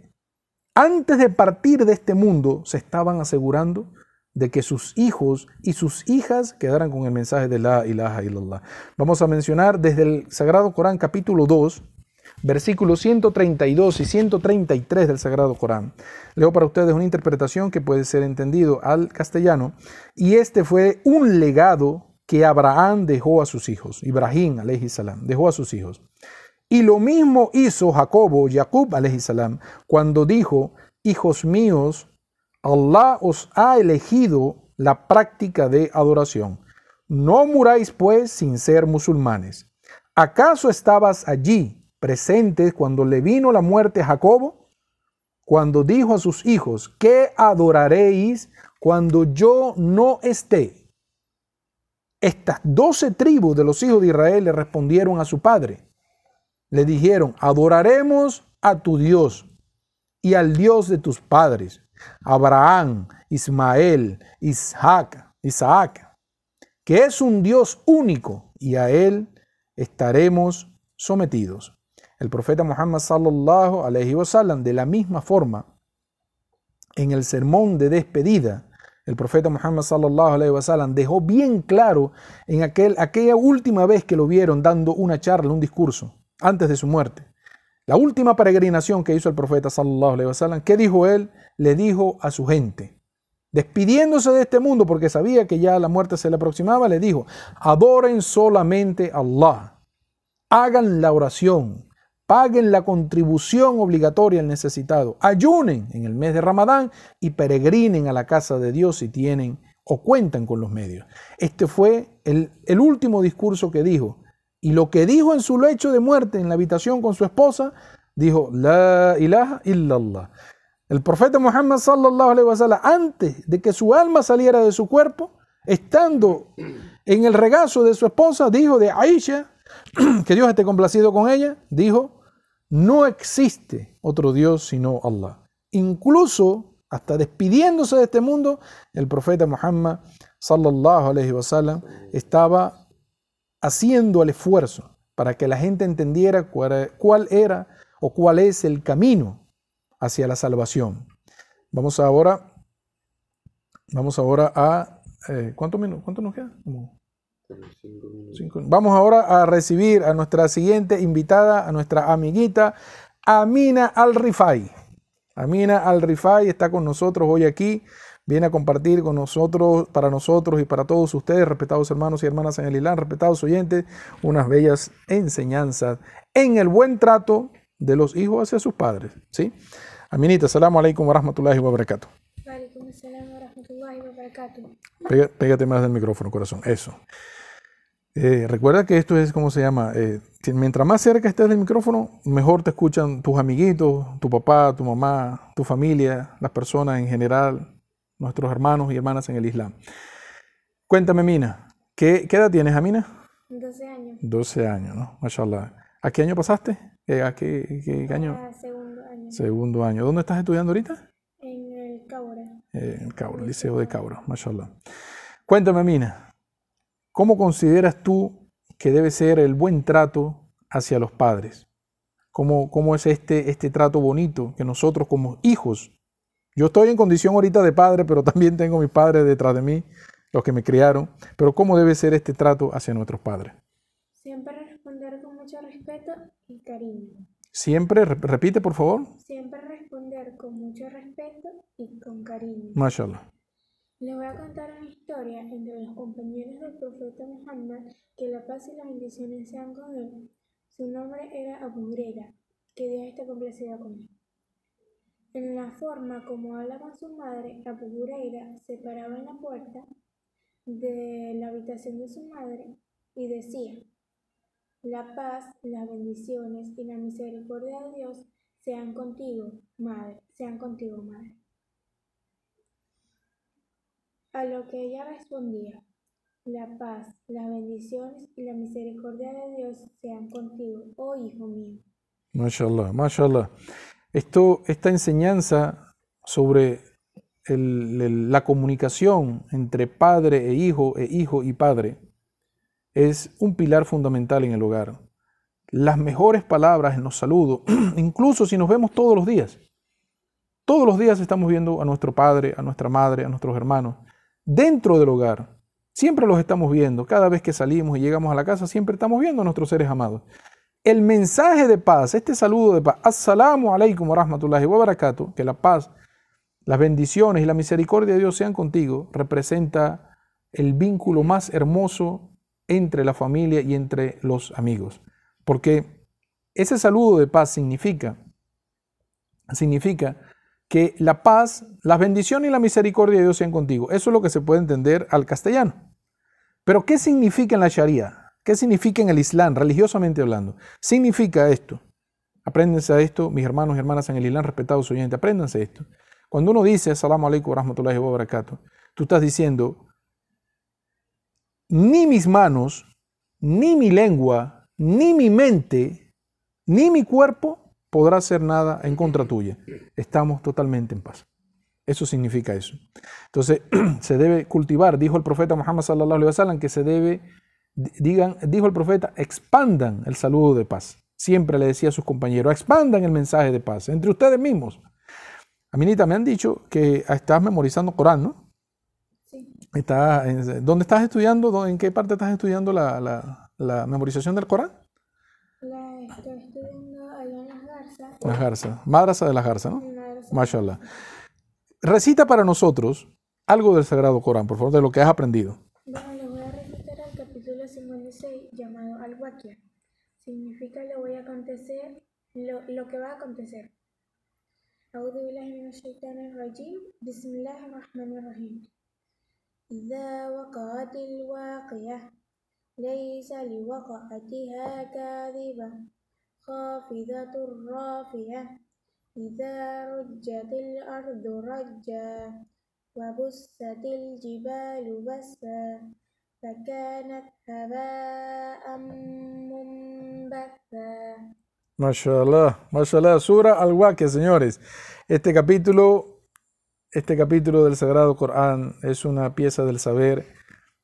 antes de partir de este mundo se estaban asegurando de que sus hijos y sus hijas quedaran con el mensaje de la ilaha illallah. Vamos a mencionar desde el Sagrado Corán capítulo 2, versículos 132 y 133 del Sagrado Corán. Leo para ustedes una interpretación que puede ser entendido al castellano, y este fue un legado que Abraham dejó a sus hijos, Ibrahim salam, dejó a sus hijos. Y lo mismo hizo Jacobo, Jacob salam, cuando dijo, hijos míos, Allah os ha elegido la práctica de adoración. No muráis pues sin ser musulmanes. ¿Acaso estabas allí presentes cuando le vino la muerte a Jacobo, cuando dijo a sus hijos, ¿qué adoraréis cuando yo no esté? Estas doce tribus de los hijos de Israel le respondieron a su padre. Le dijeron, adoraremos a tu Dios y al Dios de tus padres, Abraham, Ismael, Isaac, Isaac, que es un Dios único, y a él estaremos sometidos el profeta Muhammad sallallahu alaihi wasallam de la misma forma en el sermón de despedida el profeta Muhammad sallallahu alaihi wasallam dejó bien claro en aquel, aquella última vez que lo vieron dando una charla, un discurso antes de su muerte. La última peregrinación que hizo el profeta sallallahu alaihi wasallam, ¿qué dijo él? Le dijo a su gente, despidiéndose de este mundo porque sabía que ya la muerte se le aproximaba, le dijo, adoren solamente a Allah, hagan la oración, paguen la contribución obligatoria al necesitado, ayunen en el mes de Ramadán y peregrinen a la casa de Dios si tienen o cuentan con los medios. Este fue el, el último discurso que dijo. Y lo que dijo en su lecho de muerte en la habitación con su esposa, dijo, La ilaha illallah. El profeta Muhammad sallallahu alaihi wasallam, antes de que su alma saliera de su cuerpo, estando en el regazo de su esposa, dijo de Aisha, que Dios esté complacido con ella, dijo, no existe otro Dios sino Allah. Incluso hasta despidiéndose de este mundo, el profeta Muhammad sallallahu estaba haciendo el esfuerzo para que la gente entendiera cuál era o cuál es el camino hacia la salvación. Vamos ahora, vamos ahora a eh, ¿cuánto, ¿cuánto nos queda? Vamos ahora a recibir a nuestra siguiente invitada, a nuestra amiguita Amina Al-Rifai. Amina Al-Rifai está con nosotros hoy aquí. Viene a compartir con nosotros, para nosotros y para todos ustedes, respetados hermanos y hermanas en el Ilán, respetados oyentes, unas bellas enseñanzas en el buen trato de los hijos hacia sus padres. ¿sí? Aminita, salamu alaikum wa rahmatullahi wa barakatuh. Pégate más del micrófono, corazón. Eso. Eh, recuerda que esto es como se llama. Eh, mientras más cerca estés del micrófono, mejor te escuchan tus amiguitos, tu papá, tu mamá, tu familia, las personas en general, nuestros hermanos y hermanas en el Islam. Cuéntame, Mina, ¿qué, edad tienes, Amina? 12 años. 12 años, ¿no? Mashallah. ¿A qué año pasaste? Eh, ¿A qué, año? segundo año. Segundo año. ¿Dónde estás estudiando ahorita? Caura. en el Liceo de Caura, mashallah. Cuéntame, Mina, ¿Cómo consideras tú que debe ser el buen trato hacia los padres? ¿Cómo, cómo es este, este trato bonito que nosotros como hijos, yo estoy en condición ahorita de padre, pero también tengo mis padres detrás de mí, los que me criaron, pero ¿cómo debe ser este trato hacia nuestros padres? Siempre responder con mucho respeto y cariño. Siempre, repite por favor. Siempre responder con mucho respeto y con cariño. Mashallah. Les voy a contar una historia entre los compañeros del profeta Muhammad, que la paz y las bendiciones sean con él. Su nombre era Abu que Dios esté complacido con él. En la forma como habla con su madre, Abu Huraira se paraba en la puerta de la habitación de su madre y decía, La paz, las bendiciones y la misericordia de Dios sean contigo, madre, sean contigo, madre. A lo que ella respondía, la paz, las bendiciones y la misericordia de Dios sean contigo, oh hijo mío. Mashallah, mashallah. Esto, esta enseñanza sobre la comunicación entre padre e hijo, e hijo y padre, es un pilar fundamental en el hogar. Las mejores palabras en los saludos, incluso si nos vemos todos los días. Todos los días estamos viendo a nuestro padre, a nuestra madre, a nuestros hermanos, dentro del hogar. Siempre los estamos viendo. Cada vez que salimos y llegamos a la casa, siempre estamos viendo a nuestros seres amados. El mensaje de paz, este saludo de paz, Assalamu alaikum wa rahmatullahi wa barakatuh, que la paz, las bendiciones y la misericordia de Dios sean contigo, representa el vínculo más hermoso entre la familia y entre los amigos. Porque ese saludo de paz significa, significa que la paz, las bendiciones y la misericordia de Dios sean contigo. Eso es lo que se puede entender al castellano. Pero ¿qué significa en la Sharia? ¿Qué significa en el Islam, religiosamente hablando? Significa esto. Apréndense a esto, mis hermanos y hermanas en el Islam, respetados oyentes, apréndanse esto. Cuando uno dice Assalamu alaikum wa rahmatullahi wa barakatuh, tú estás diciendo, ni mis manos, ni mi lengua, ni mi mente, ni mi cuerpo podrá hacer nada en contra tuya. Estamos totalmente en paz. Eso significa eso. Entonces, se debe cultivar, dijo el profeta Muhammad sallallahu alaihi wasallam, que se debe, digan, dijo el profeta, expandan el saludo de paz. Siempre le decía a sus compañeros, expandan el mensaje de paz entre ustedes mismos. Aminita, me han dicho que estás memorizando Corán, ¿no? Sí, Está en- ¿Dónde estás estudiando? ¿Dó- ¿En qué parte estás estudiando la, la- la memorización del Corán? la allá en las garzas. Las garzas. Madrasa de las garzas, ¿no? en la garza. Mashallah. Recita para nosotros algo del Sagrado Corán, por favor, de lo que has aprendido. Bueno, les voy a recitar el capítulo 56 llamado Al-Wakia. Significa lo voy a acontecer, lo, lo que va a acontecer. أعوذ بالله من الشيطان الرجيم بسم الله الرحمن الرحيم إذا وقعت الواقية ليس لوقعتها كاذبة خافضة رافية إذا رجت الأرض رجا وبست الجبال بسا فكانت هباء منبثا Mashallah, mashallah, Sura Al-Waqiah, señores. Este capítulo, este capítulo del Sagrado Corán es una pieza del saber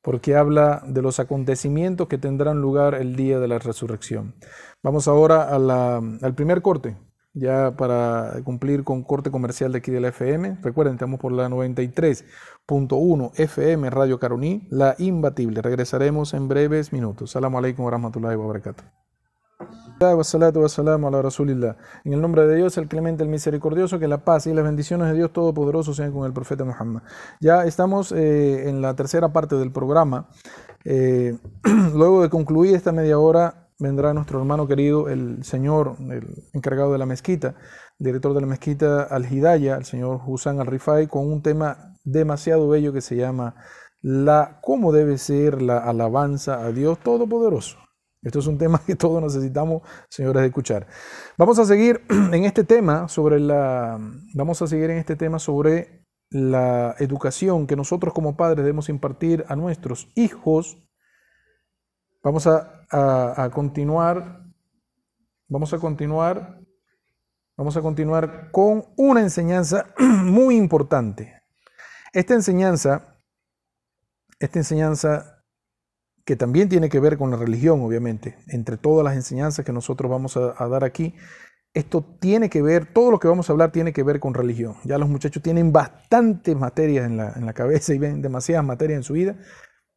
porque habla de los acontecimientos que tendrán lugar el día de la resurrección. Vamos ahora al primer corte, ya para cumplir con corte comercial de aquí de la FM. Recuerden, estamos por la 93.1 FM Radio Caroní, la imbatible. Regresaremos en breves minutos. Salam alaikum wa rahmatullahi wa barakatuh. En el nombre de Dios, el clemente, el misericordioso, que la paz y las bendiciones de Dios Todopoderoso sean con el profeta Muhammad. Ya estamos eh, en la tercera parte del programa. Eh, luego de concluir esta media hora, vendrá nuestro hermano querido, el señor, el encargado de la mezquita, director de la mezquita Al-Hidayah, el señor Hussan Al-Rifai, con un tema demasiado bello que se llama la, cómo debe ser la alabanza a Dios Todopoderoso. Esto es un tema que todos necesitamos, señores, escuchar. Vamos a seguir en este tema sobre la, vamos a seguir en este tema sobre la educación que nosotros como padres debemos impartir a nuestros hijos. Vamos a, a- a continuar, vamos a continuar, vamos a continuar con una enseñanza muy importante. Esta enseñanza, esta enseñanza que también tiene que ver con la religión, obviamente, entre todas las enseñanzas que nosotros vamos a, dar aquí, esto tiene que ver, todo lo que vamos a hablar tiene que ver con religión. Ya los muchachos tienen bastantes materias en la, en la cabeza y ven demasiadas materias en su vida,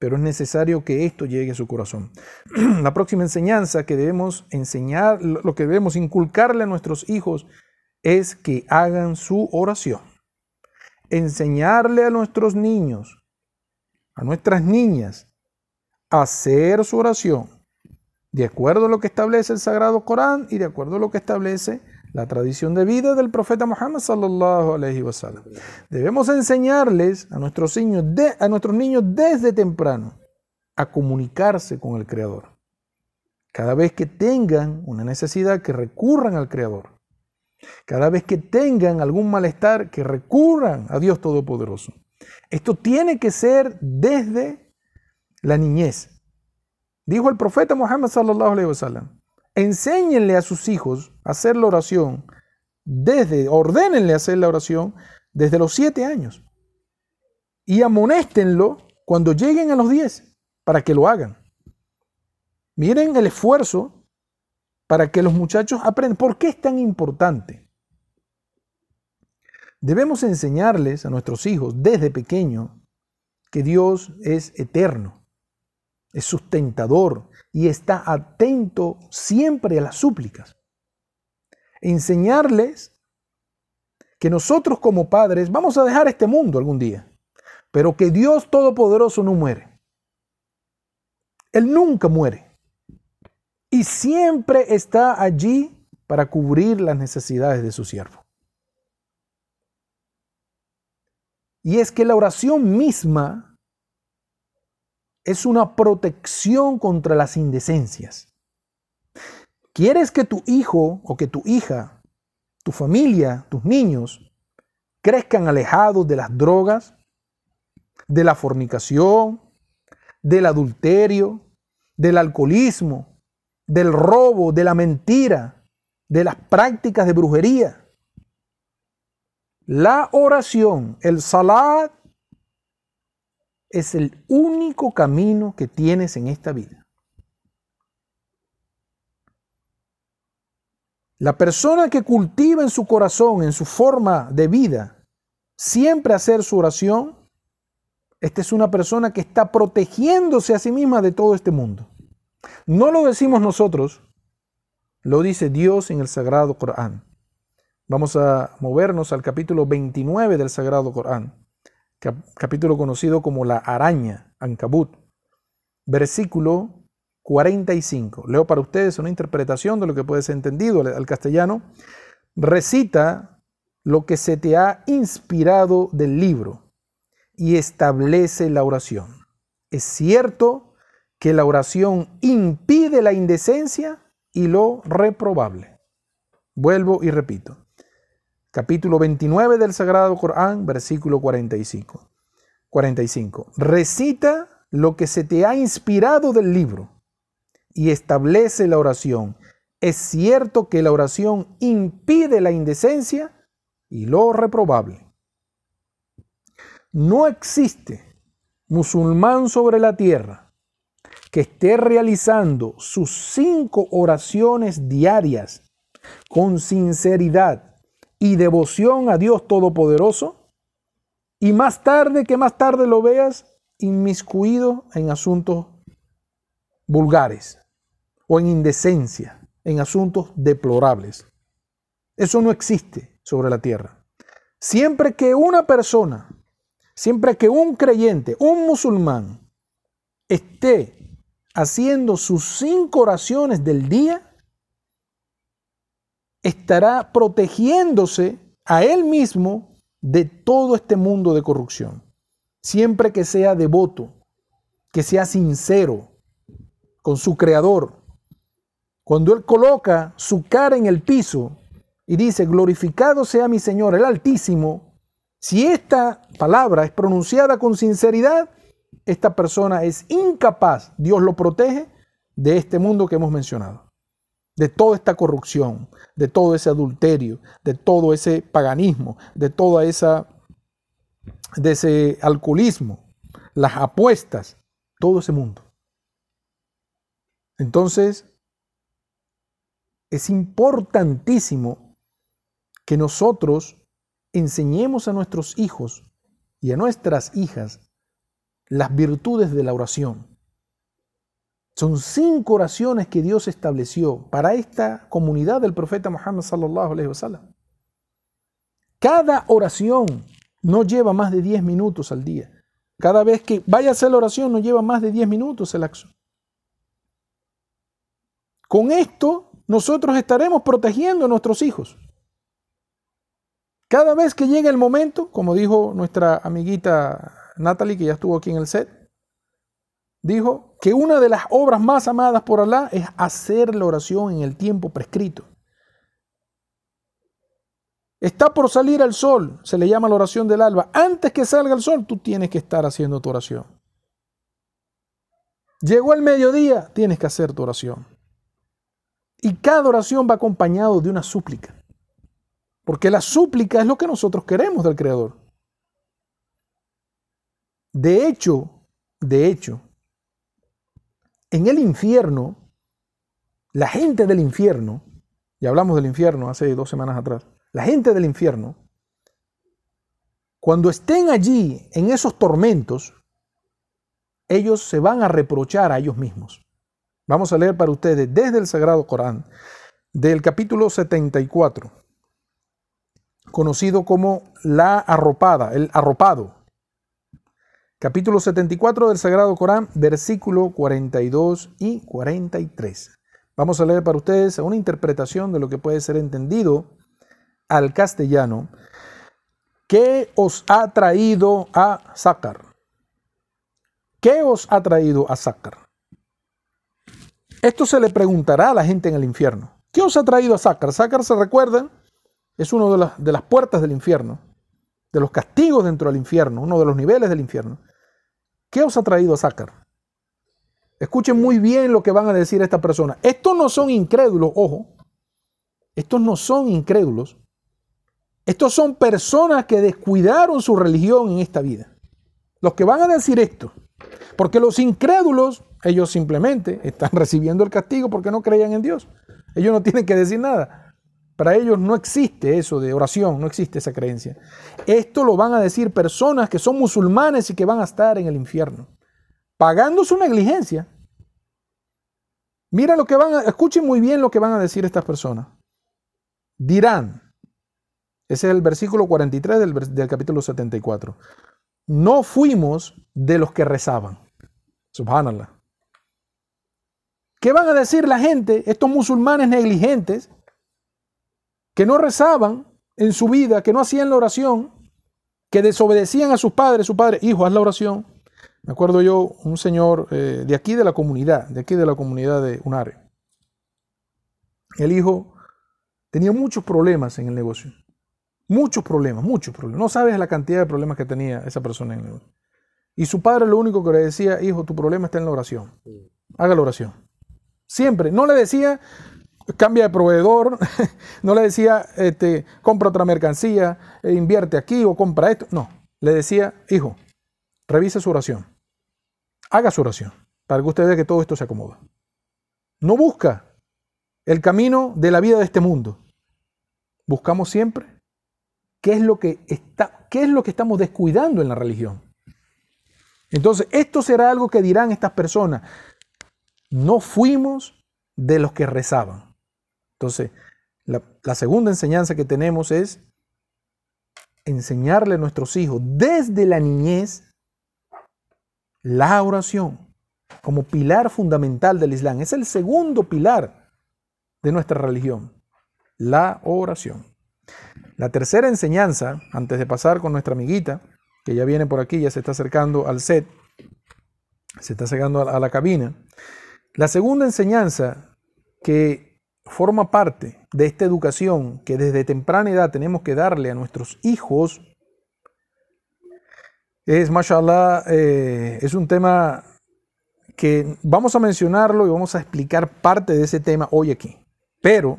pero es necesario que esto llegue a su corazón. la próxima enseñanza que debemos enseñar, lo que debemos inculcarle a nuestros hijos es que hagan su oración. Enseñarle a nuestros niños, a nuestras niñas, hacer su oración de acuerdo a lo que establece el Sagrado Corán y de acuerdo a lo que establece la tradición de vida del profeta Muhammad. Debemos enseñarles a nuestros niños, a nuestros niños desde temprano a comunicarse con el Creador, Cada vez que tengan una necesidad, que recurran al Creador. Cada vez que tengan algún malestar, que recurran a Dios Todopoderoso. Esto tiene que ser desde la niñez. Dijo el profeta Muhammad sallallahu alaihi wasallam, enséñenle a sus hijos a hacer la oración desde, ordénenle hacer la oración desde los siete años y amonéstenlo cuando lleguen a los diez para que lo hagan. Miren el esfuerzo para que los muchachos aprendan. ¿Por qué es tan importante? Debemos enseñarles a nuestros hijos desde pequeño que Dios es eterno, es sustentador y está atento siempre a las súplicas. Enseñarles que nosotros como padres vamos a dejar este mundo algún día, pero que Dios Todopoderoso no muere. Él nunca muere y siempre está allí para cubrir las necesidades de su siervo. Y es que la oración misma es una protección contra las indecencias. ¿Quieres que tu hijo o que tu hija, tu familia, tus niños, crezcan alejados de las drogas, de la fornicación, del adulterio, del alcoholismo, del robo, de la mentira, de las prácticas de brujería. La oración, el salat, es el único camino que tienes en esta vida. La persona que cultiva en su corazón, en su forma de vida, siempre hacer su oración, esta es una persona que está protegiéndose a sí misma de todo este mundo. No lo decimos nosotros, lo dice Dios en el Sagrado Corán. Vamos a movernos al capítulo 29 del Sagrado Corán, capítulo conocido como la araña, Ankabut, versículo 45. Leo para ustedes una interpretación de lo que puede ser entendido al castellano. Recita lo que se te ha inspirado del libro y establece la oración. Es cierto que la oración impide la indecencia y lo reprobable. Vuelvo y repito. Capítulo 29 del Sagrado Corán, versículo 45. 45. Recita lo que se te ha inspirado del libro y establece la oración. Es cierto que la oración impide la indecencia y lo reprobable. No existe musulmán sobre la tierra que esté realizando sus cinco oraciones diarias con sinceridad y devoción a Dios Todopoderoso, y más tarde que más tarde lo veas inmiscuido en asuntos vulgares o en indecencia, en asuntos deplorables. Eso no existe sobre la tierra. Siempre que una persona, siempre que un creyente, un musulmán, esté haciendo sus cinco oraciones del día, estará protegiéndose a él mismo de todo este mundo de corrupción. Siempre que sea devoto, que sea sincero con su creador. Cuando él coloca su cara en el piso y dice, glorificado sea mi Señor, el Altísimo, si esta palabra es pronunciada con sinceridad, esta persona es incapaz, Dios lo protege de este mundo que hemos mencionado, de toda esta corrupción, de todo ese adulterio, de todo ese paganismo, de toda esa de ese alcoholismo, las apuestas, todo ese mundo. Entonces, es importantísimo que nosotros enseñemos a nuestros hijos y a nuestras hijas las virtudes de la oración. Son cinco oraciones que Dios estableció para esta comunidad del profeta Muhammad sallallahu alaihi wasallam. Cada oración no lleva más de 10 minutos al día. Cada vez que vaya a hacer la oración no lleva más de 10 minutos el acto. Con esto nosotros estaremos protegiendo a nuestros hijos. Cada vez que llegue el momento, como dijo nuestra amiguita Natalie, que ya estuvo aquí en el set, dijo, que una de las obras más amadas por Alá es hacer la oración en el tiempo prescrito. Está por salir el sol, se le llama la oración del alba. Antes que salga el sol, tú tienes que estar haciendo tu oración. Llegó el mediodía, tienes que hacer tu oración. Y cada oración va acompañado de una súplica. Porque la súplica es lo que nosotros queremos del Creador. De hecho, de hecho, en el infierno, la gente del infierno, y hablamos del infierno hace dos semanas atrás, la gente del infierno, cuando estén allí en esos tormentos, ellos se van a reprochar a ellos mismos. Vamos a leer para ustedes desde el Sagrado Corán, del capítulo 74, conocido como la arropada, el arropado. Capítulo 74 del Sagrado Corán, versículo 42 y 43. Vamos a leer para ustedes una interpretación de lo que puede ser entendido al castellano. ¿Qué os ha traído a Sácar? ¿Qué os ha traído a Sácar? Esto se le preguntará a la gente en el infierno. ¿Qué os ha traído a Sácar? Sácar, se recuerdan, es una de de las puertas del infierno, de los castigos dentro del infierno, uno de los niveles del infierno. ¿Qué os ha traído a Sácar? Escuchen muy bien lo que van a decir esta persona. Estos no son incrédulos, ojo. Estos no son incrédulos. Estos son personas que descuidaron su religión en esta vida. Los que van a decir esto. Porque los incrédulos, ellos simplemente están recibiendo el castigo porque no creían en Dios. Ellos no tienen que decir nada. Para ellos no existe eso de oración, no existe esa creencia. Esto lo van a decir personas que son musulmanes y que van a estar en el infierno, pagando su negligencia. Mira lo que van a, escuchen muy bien lo que van a decir estas personas. Dirán, ese es el versículo 43 del, del capítulo 74. No fuimos de los que rezaban. Subhanallah. ¿Qué van a decir la gente, estos musulmanes negligentes, que no rezaban en su vida, que no hacían la oración, que desobedecían a sus padres, su padre, hijo, haz la oración. Me acuerdo yo, un señor eh, de aquí de la comunidad, de aquí de la comunidad de Unare. El hijo tenía muchos problemas en el negocio. Muchos problemas, muchos problemas. No sabes la cantidad de problemas que tenía esa persona en el negocio. Y su padre lo único que le decía, hijo, tu problema está en la oración. Haga la oración. Siempre. No le decía, cambia de proveedor, no le decía, este, compra otra mercancía, e invierte aquí o compra esto. No, le decía, hijo, revise su oración, haga su oración, para que usted vea que todo esto se acomoda. No busca el camino de la vida de este mundo. Buscamos siempre qué es lo que, está, qué es lo que estamos descuidando en la religión. Entonces, esto será algo que dirán estas personas. No fuimos de los que rezaban. Entonces, la, segunda enseñanza que tenemos es enseñarle a nuestros hijos desde la niñez la oración como pilar fundamental del Islam. Es el segundo pilar de nuestra religión, la oración. La tercera enseñanza, antes de pasar con nuestra amiguita, que ya viene por aquí, ya se está acercando al set, se está acercando a la cabina. La segunda enseñanza que forma parte de esta educación que desde temprana edad tenemos que darle a nuestros hijos, es, mashallah, eh, es un tema que vamos a mencionarlo y vamos a explicar parte de ese tema hoy aquí. Pero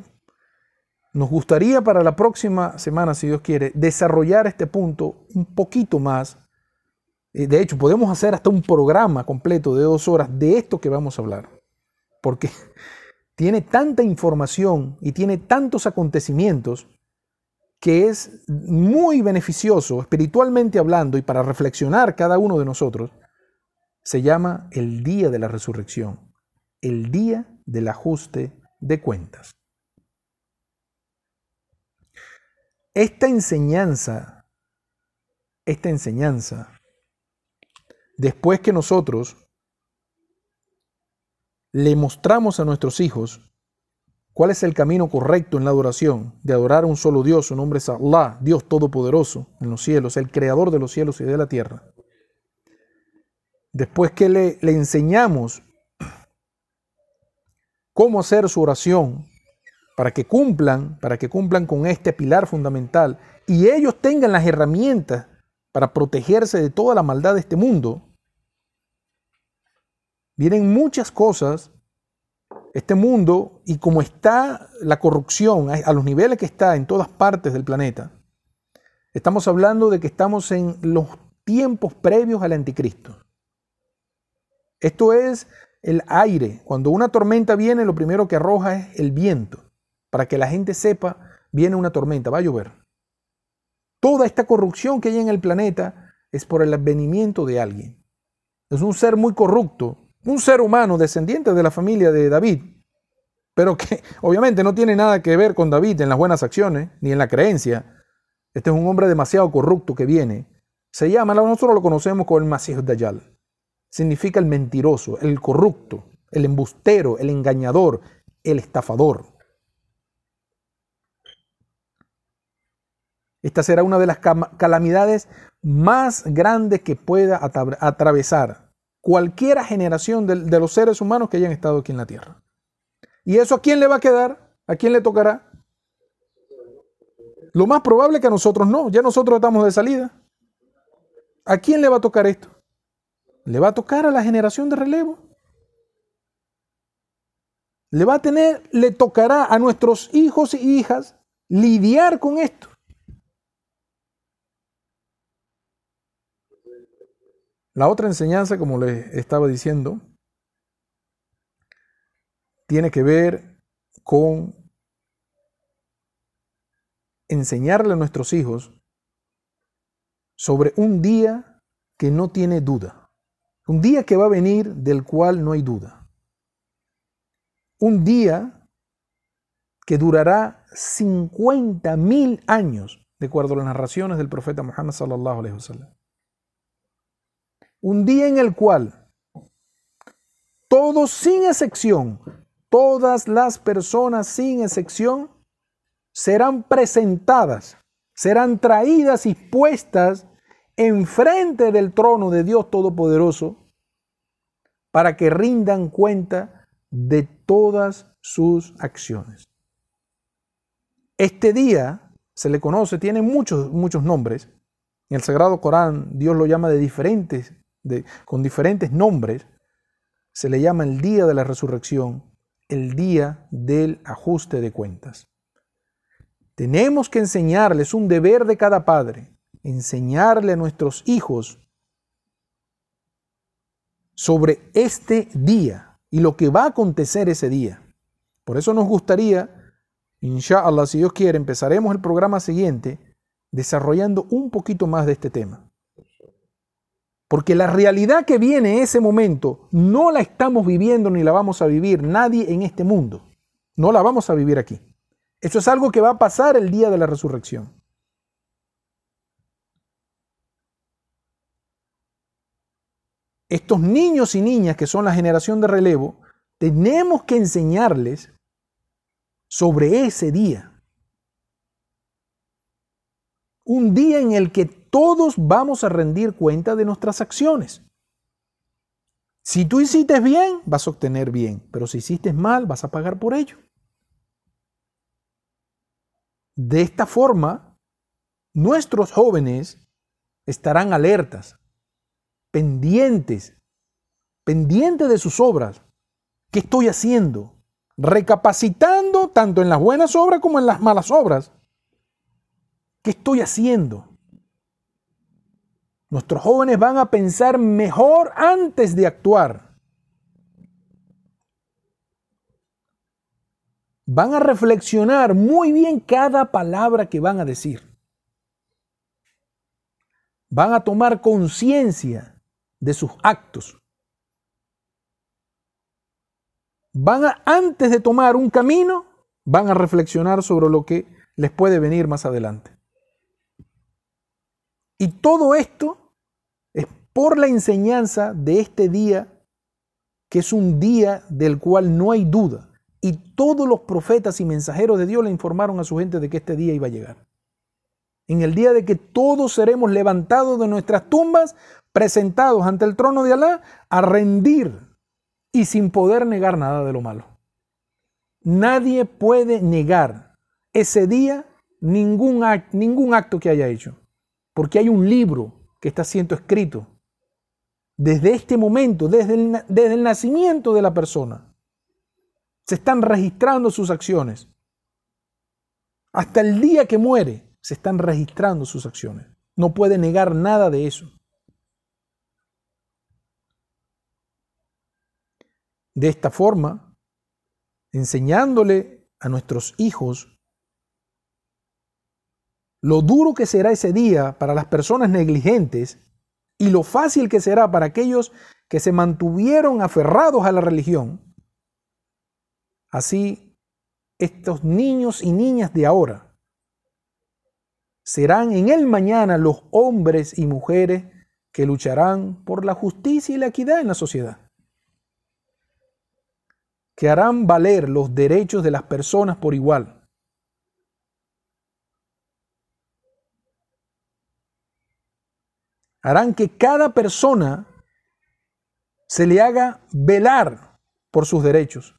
nos gustaría para la próxima semana, si Dios quiere, desarrollar este punto un poquito más. De hecho, podemos hacer hasta un programa completo de dos horas de esto que vamos a hablar. Porque tiene tanta información y tiene tantos acontecimientos que es muy beneficioso espiritualmente hablando y para reflexionar cada uno de nosotros, se llama el día de la resurrección, el día del ajuste de cuentas. Esta enseñanza, esta enseñanza, después que nosotros le mostramos a nuestros hijos cuál es el camino correcto en la adoración, de adorar a un solo Dios, su nombre es Allah, Dios Todopoderoso en los cielos, el Creador de los cielos y de la tierra. Después que le, le enseñamos cómo hacer su oración para que cumplan, para que cumplan con este pilar fundamental y ellos tengan las herramientas para protegerse de toda la maldad de este mundo, vienen muchas cosas, este mundo y como está la corrupción a los niveles que está en todas partes del planeta, estamos hablando de que estamos en los tiempos previos al anticristo. Esto es el aire. Cuando una tormenta viene, lo primero que arroja es el viento, para que la gente sepa, viene una tormenta, va a llover. Toda esta corrupción que hay en el planeta es por el advenimiento de alguien. Es un ser muy corrupto, un ser humano descendiente de la familia de David, pero que obviamente no tiene nada que ver con David en las buenas acciones ni en la creencia. Este es un hombre demasiado corrupto que viene. Se llama, nosotros lo conocemos como el Masih Dayal significa el mentiroso, el corrupto, el embustero, el engañador, el estafador. Esta será una de las calamidades más grandes que pueda atravesar cualquier generación de, los seres humanos que hayan estado aquí en la tierra. ¿Y eso a quién le va a quedar? ¿A quién le tocará? Lo más probable que a nosotros no, ya nosotros estamos de salida. ¿A quién le va a tocar esto? le va a tocar a la generación de relevo. Le va a tener, le tocará a nuestros hijos e hijas lidiar con esto. La otra enseñanza, como les estaba diciendo, tiene que ver con enseñarle a nuestros hijos sobre un día que no tiene duda. Un día que va a venir del cual no hay duda. Un día que durará 50 mil años, de acuerdo a las narraciones del profeta Muhammad sallallahu alaihi wasallam. Un día en el cual todos sin excepción, todas las personas sin excepción, serán presentadas, serán traídas y puestas enfrente del trono de Dios Todopoderoso para que rindan cuenta de todas sus acciones. Este día se le conoce, tiene muchos, muchos nombres. En el Sagrado Corán Dios lo llama de diferentes, con diferentes nombres. Se le llama el día de la resurrección, el día del ajuste de cuentas. Tenemos que enseñarles un deber de cada padre, enseñarle a nuestros hijos sobre este día y lo que va a acontecer ese día. Por eso nos gustaría, inshallah, si Dios quiere, empezaremos el programa siguiente desarrollando un poquito más de este tema. Porque la realidad que viene ese momento no la estamos viviendo ni la vamos a vivir nadie en este mundo. No la vamos a vivir aquí. Eso es algo que va a pasar el día de la resurrección. estos niños y niñas que son la generación de relevo, tenemos que enseñarles sobre ese día. Un día en el que todos vamos a rendir cuenta de nuestras acciones. Si tú hiciste bien, vas a obtener bien, pero si hiciste mal, vas a pagar por ello. De esta forma, nuestros jóvenes estarán alertas, pendientes, pendientes de sus obras. ¿Qué estoy haciendo? Recapacitando tanto en las buenas obras como en las malas obras. ¿Qué estoy haciendo? Nuestros jóvenes van a pensar mejor antes de actuar. Van a reflexionar muy bien cada palabra que van a decir. Van a tomar conciencia de sus actos. Van a, antes de tomar un camino, van a reflexionar sobre lo que les puede venir más adelante. Y todo esto es por la enseñanza de este día, que es un día del cual no hay duda. Y todos los profetas y mensajeros de Dios le informaron a su gente de que este día iba a llegar. En el día de que todos seremos levantados de nuestras tumbas presentados ante el trono de Alá a rendir y sin poder negar nada de lo malo. Nadie puede negar ese día ningún, ningún acto que haya hecho, porque hay un libro que está siendo escrito desde este momento, desde el, desde el nacimiento de la persona. Se están registrando sus acciones. Hasta el día que muere, se están registrando sus acciones. No puede negar nada de eso. De esta forma, enseñándole a nuestros hijos lo duro que será ese día para las personas negligentes y lo fácil que será para aquellos que se mantuvieron aferrados a la religión, así estos niños y niñas de ahora serán en el mañana los hombres y mujeres que lucharán por la justicia y la equidad en la sociedad, que harán valer los derechos de las personas por igual harán que cada persona se le haga velar por sus derechos.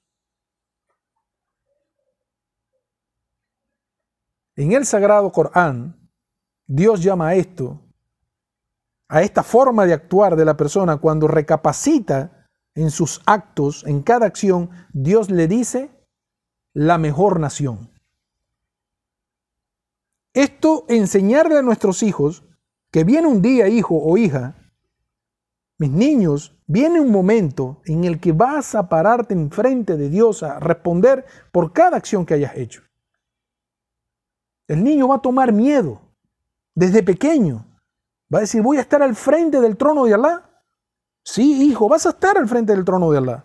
En el Sagrado Corán, Dios llama a esto, a esta forma de actuar de la persona cuando recapacita en sus actos, en cada acción, Dios le dice la mejor nación. Esto enseñarle a nuestros hijos que viene un día, hijo o hija, mis niños, viene un momento en el que vas a pararte enfrente de Dios a responder por cada acción que hayas hecho. El niño va a tomar miedo desde pequeño. Va a decir, voy a estar al frente del trono de Alá. Sí, hijo, vas a estar al frente del trono de Alá.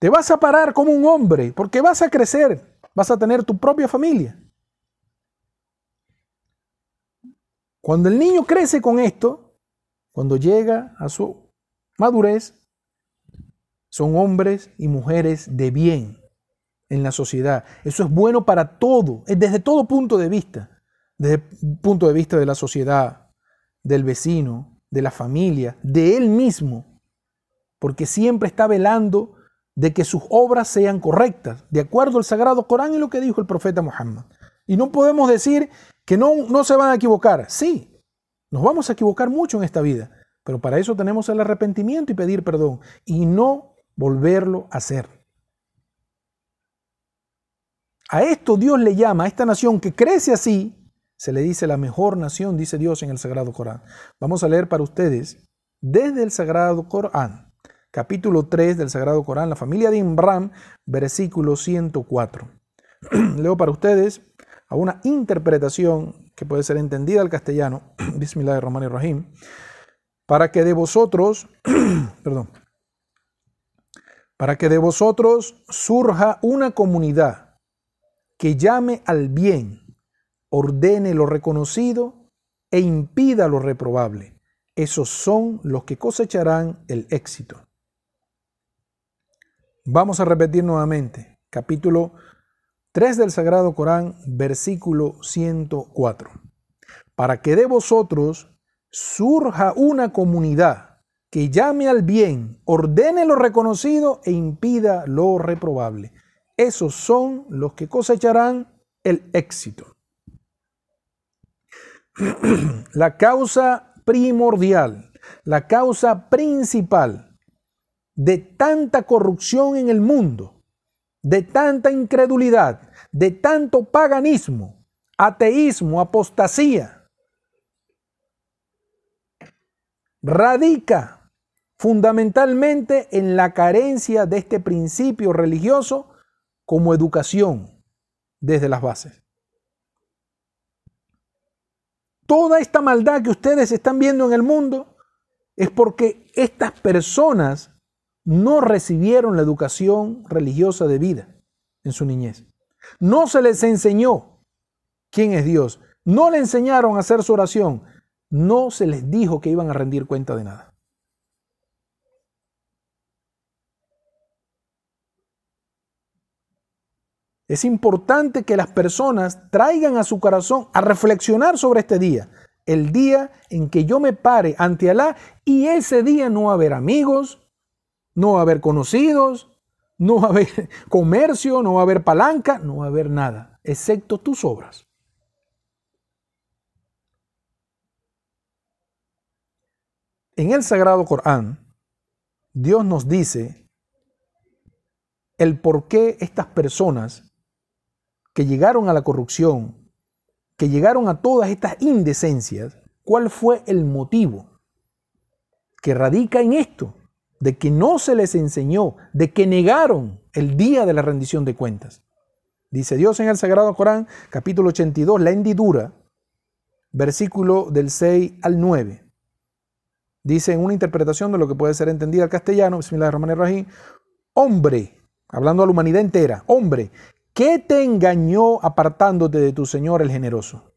Te vas a parar como un hombre porque vas a crecer, vas a tener tu propia familia. Cuando el niño crece con esto, cuando llega a su madurez, son hombres y mujeres de bien en la sociedad. Eso es bueno para todo, desde todo punto de vista. Desde el punto de vista de la sociedad, del vecino, de la familia, de él mismo. Porque siempre está velando de que sus obras sean correctas, de acuerdo al Sagrado Corán y lo que dijo el profeta Muhammad. Y no podemos decir que no, no se van a equivocar. Sí, nos vamos a equivocar mucho en esta vida, pero para eso tenemos el arrepentimiento y pedir perdón y no volverlo a hacer. A esto Dios le llama, a esta nación que crece así, se le dice la mejor nación, dice Dios en el Sagrado Corán. Vamos a leer para ustedes desde el Sagrado Corán, capítulo 3 del Sagrado Corán, la familia de Imram, versículo 104. Leo para ustedes a una interpretación que puede ser entendida al castellano, Bismillahirrahmanirrahim, para que de vosotros, perdón, para que de vosotros surja una comunidad que llame al bien, ordene lo reconocido e impida lo reprobable. Esos son los que cosecharán el éxito. Vamos a repetir nuevamente, capítulo 3 del Sagrado Corán, versículo 104. Para que de vosotros surja una comunidad que llame al bien, ordene lo reconocido e impida lo reprobable. Esos son los que cosecharán el éxito. la causa primordial, la causa principal de tanta corrupción en el mundo de tanta incredulidad, de tanto paganismo, ateísmo, apostasía, radica fundamentalmente en la carencia de este principio religioso como educación desde las bases. Toda esta maldad que ustedes están viendo en el mundo es porque estas personas no recibieron la educación religiosa de vida en su niñez. No se les enseñó quién es Dios. No le enseñaron a hacer su oración. No se les dijo que iban a rendir cuenta de nada. Es importante que las personas traigan a su corazón a reflexionar sobre este día. El día en que yo me pare ante Alá y ese día no haber amigos, no va a haber conocidos, no va a haber comercio, no va a haber palanca, no va a haber nada, excepto tus obras. En el Sagrado Corán, Dios nos dice el por qué estas personas que llegaron a la corrupción, que llegaron a todas estas indecencias, cuál fue el motivo que radica en esto, de que no se les enseñó, de que negaron el día de la rendición de cuentas. Dice Dios en el Sagrado Corán, capítulo 82, la hendidura, versículo del 6 al 9. Dice en una interpretación de lo que puede ser entendida al castellano, Bismillahirrahmanirrahim, hombre, hablando a la humanidad entera, hombre, ¿qué te engañó apartándote de tu Señor el generoso?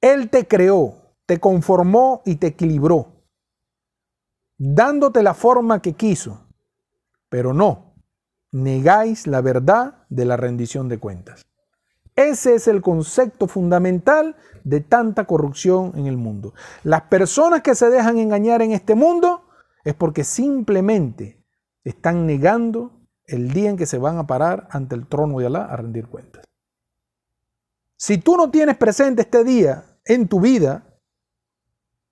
Él te creó, te conformó y te equilibró dándote la forma que quiso, pero no, negáis la verdad de la rendición de cuentas. Ese es el concepto fundamental de tanta corrupción en el mundo. Las personas que se dejan engañar en este mundo es porque simplemente están negando el día en que se van a parar ante el trono de Alá a rendir cuentas. Si tú no tienes presente este día en tu vida,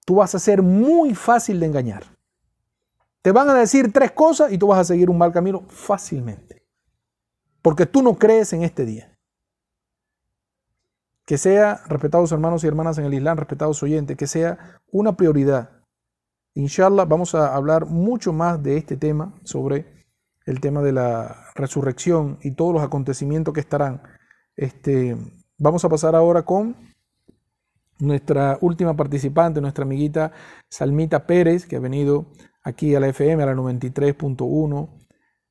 tú vas a ser muy fácil de engañar. Te van a decir tres cosas y tú vas a seguir un mal camino fácilmente. Porque tú no crees en este día. Que sea, respetados hermanos y hermanas en el Islam, respetados oyentes, que sea una prioridad. Inshallah, vamos a hablar mucho más de este tema, sobre el tema de la resurrección y todos los acontecimientos que estarán. Este, vamos a pasar ahora con nuestra última participante, nuestra amiguita Salmita Pérez, que ha venido aquí a la FM, a la 93.1,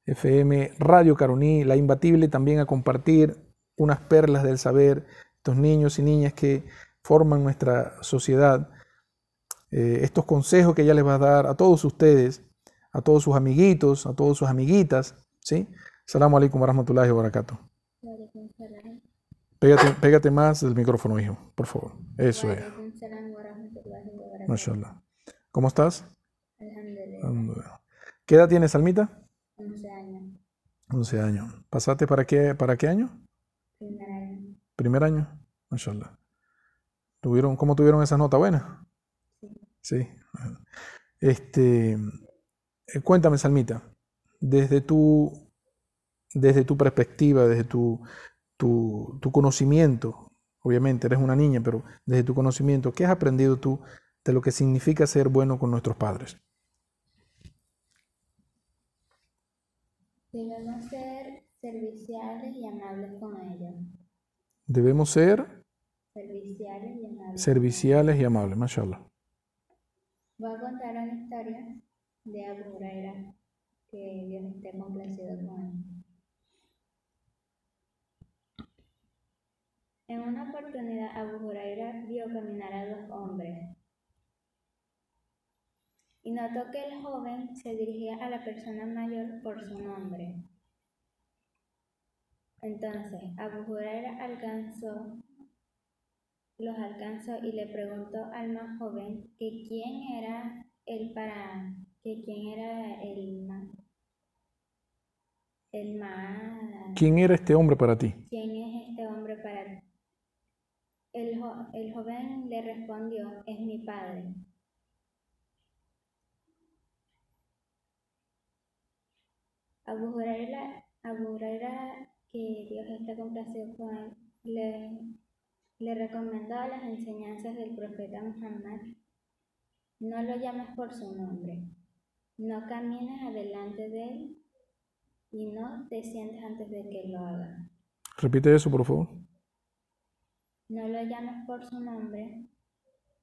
FM Radio Caroní, la imbatible, también a compartir unas perlas del saber, estos niños y niñas que forman nuestra sociedad, eh, estos consejos que ella les va a dar a todos ustedes, a todos sus amiguitos, a todas sus amiguitas, ¿sí? Salamu alaikum wa rahmatullahi wa barakatuh. Pégate, pégate más del micrófono, hijo, por favor. Eso es. Mashallah. ¿Cómo estás? ¿Qué edad tienes, Salmita? 11 años. 11 años. ¿Pasaste para qué, para qué año? Primer año. ¿Primer año? Mashallah. ¿Tuvieron, ¿Cómo tuvieron esas notas buenas? Sí. Este, eh, cuéntame, Salmita, desde tu, desde tu perspectiva, desde tu, tu, tu conocimiento, obviamente eres una niña, pero desde tu conocimiento, ¿qué has aprendido tú de lo que significa ser bueno con nuestros padres? Debemos ser serviciales y amables con ellos. Debemos ser Serviciales y amables. serviciales y amables, mashallah. Voy a contar una historia de Abu Huraira, que Dios esté complacido con él. En una oportunidad, Abu Huraira vio caminar a dos hombres y notó que el joven se dirigía a la persona mayor por su nombre. Entonces, Abu Huraira alcanzó, los alcanzó y le preguntó al más joven que quién era el para, que quién era el más, el más, ¿Quién era este hombre para ti? quién es este hombre para ti. El, jo- el joven le respondió, es mi padre. Abu Huraira, Abu Huraira, que Dios esté complacido con él, le, le recomendó a las enseñanzas del profeta Muhammad, no lo llames por su nombre, no camines adelante de él y no te sientes antes de que lo haga. Repite eso, por favor. No lo llames por su nombre,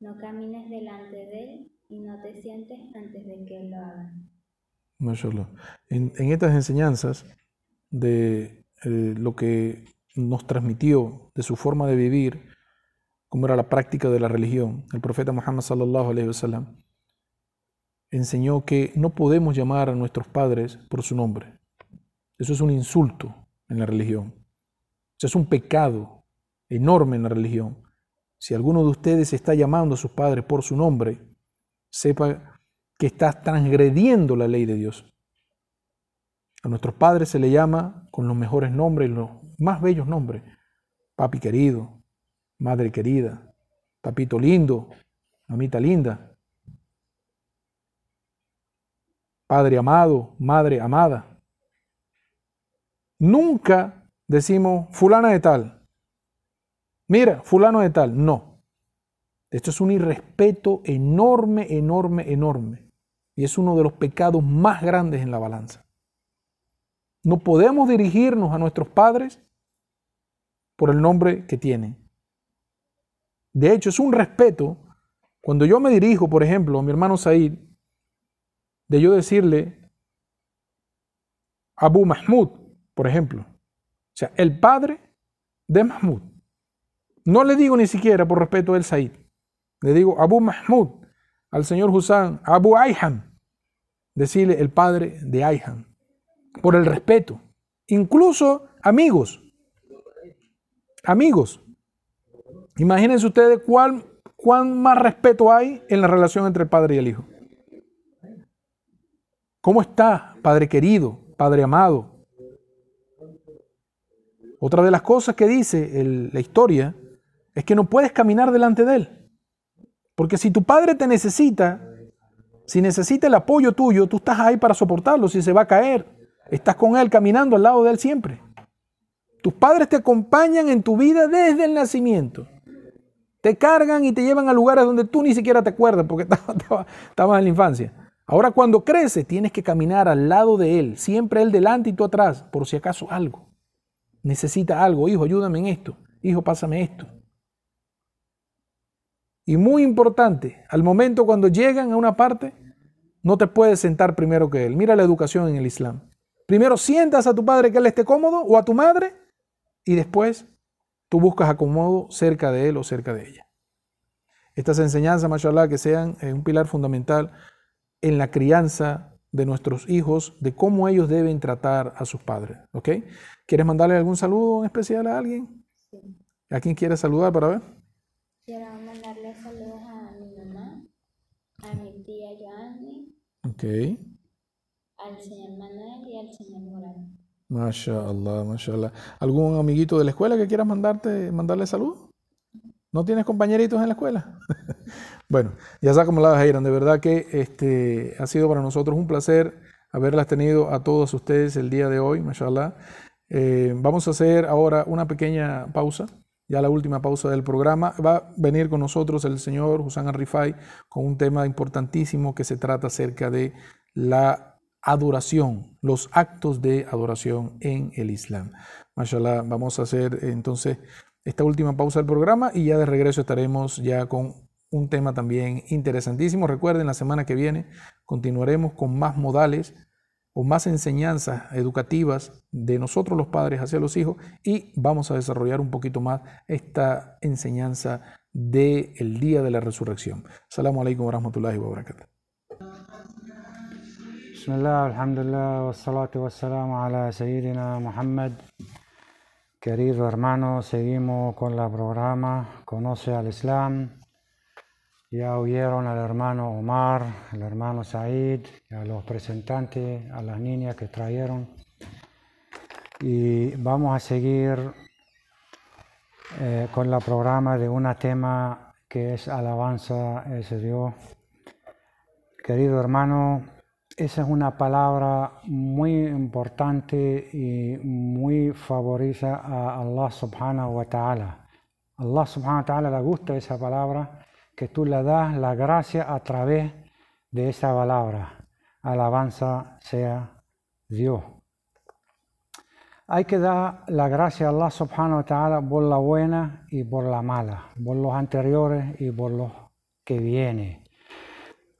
no camines delante de él y no te sientes antes de que él lo haga. En, en estas enseñanzas de eh, lo que nos transmitió de su forma de vivir, como era la práctica de la religión, el profeta Muhammad sallallahu enseñó que no podemos llamar a nuestros padres por su nombre. Eso es un insulto en la religión. Eso es un pecado enorme en la religión. Si alguno de ustedes está llamando a sus padres por su nombre, sepa que estás transgrediendo la ley de Dios. A nuestros padres se le llama con los mejores nombres, los más bellos nombres. Papi querido, madre querida, papito lindo, mamita linda. Padre amado, madre amada. Nunca decimos fulana de tal. Mira, fulano de tal. No. Esto es un irrespeto enorme, enorme, enorme. Y es uno de los pecados más grandes en la balanza. No podemos dirigirnos a nuestros padres por el nombre que tienen. De hecho, es un respeto cuando yo me dirijo, por ejemplo, a mi hermano Said, de yo decirle Abu Mahmud, por ejemplo. O sea, el padre de Mahmud. No le digo ni siquiera por respeto del Said. Le digo Abu Mahmud, al señor Hussan, Abu Ayhan. Decirle el padre de Ayhan. Por el respeto. Incluso amigos. Amigos. Imagínense ustedes cuál, cuán más respeto hay en la relación entre el padre y el hijo. ¿Cómo está, Padre querido, Padre amado? Otra de las cosas que dice la historia es que no puedes caminar delante de Él. Porque si tu padre te necesita, si necesita el apoyo tuyo, tú estás ahí para soportarlo. Si se va a caer, estás con Él caminando al lado de Él siempre. Tus padres te acompañan en tu vida desde el nacimiento. Te cargan y te llevan a lugares donde tú ni siquiera te acuerdas porque estabas en la infancia. Ahora cuando crece tienes que caminar al lado de Él, siempre Él delante y tú atrás, por si acaso algo. Necesita algo, hijo, ayúdame en esto, hijo, pásame esto. Y muy importante, al momento cuando llegan a una parte, no te puedes sentar primero que Él. Mira la educación en el Islam. Primero sientas a tu padre que Él esté cómodo o a tu madre y después tú buscas acomodo cerca de Él o cerca de ella. Estas enseñanzas, mashallah, que sean eh, un pilar fundamental en la crianza de nuestros hijos, de cómo ellos deben tratar a sus padres. ¿Ok? ¿Quieres mandarle algún saludo en especial a alguien? ¿A quién quieres saludar para ver? Al señor Manuel y al señor Morales. Mashallah, mashallah. ¿Algún amiguito de la escuela que quieras mandarte, mandarle saludos? ¿No tienes compañeritos en la escuela? bueno, ya sabes cómo la Jairan. De verdad que este, ha sido para nosotros un placer haberlas tenido a todos ustedes el día de hoy, mashallah. Eh, vamos a hacer ahora una pequeña pausa, ya la última pausa del programa. Va a venir con nosotros el señor Hussan Arrifai con un tema importantísimo que se trata acerca de la adoración, los actos de adoración en el Islam. Mashallah, vamos a hacer entonces esta última pausa del programa y ya de regreso estaremos ya con un tema también interesantísimo. Recuerden, la semana que viene continuaremos con más modales o más enseñanzas educativas de nosotros los padres hacia los hijos y vamos a desarrollar un poquito más esta enseñanza del día de la resurrección. Salamu alaikum wa rahmatullahi wa barakatuh. Bismillah, alhamdulillah, wassalatu wassalamu ala Sayyidina Muhammad. Querido hermano, seguimos con el programa Conoce al Islam. Ya oyeron al hermano Omar, al hermano Said, a los presentantes, a las niñas que trajeron. Y vamos a seguir eh, con el programa de un tema que es alabanza ese Dios. Querido hermano, esa es una palabra muy importante y muy favorita a Allah subhanahu wa ta'ala. Allah subhanahu wa ta'ala le gusta esa palabra, que tú le das la gracia a través de esa palabra. Alabanza sea Dios. Hay que dar la gracia a Allah subhanahu wa ta'ala por la buena y por la mala, por los anteriores y por los que vienen.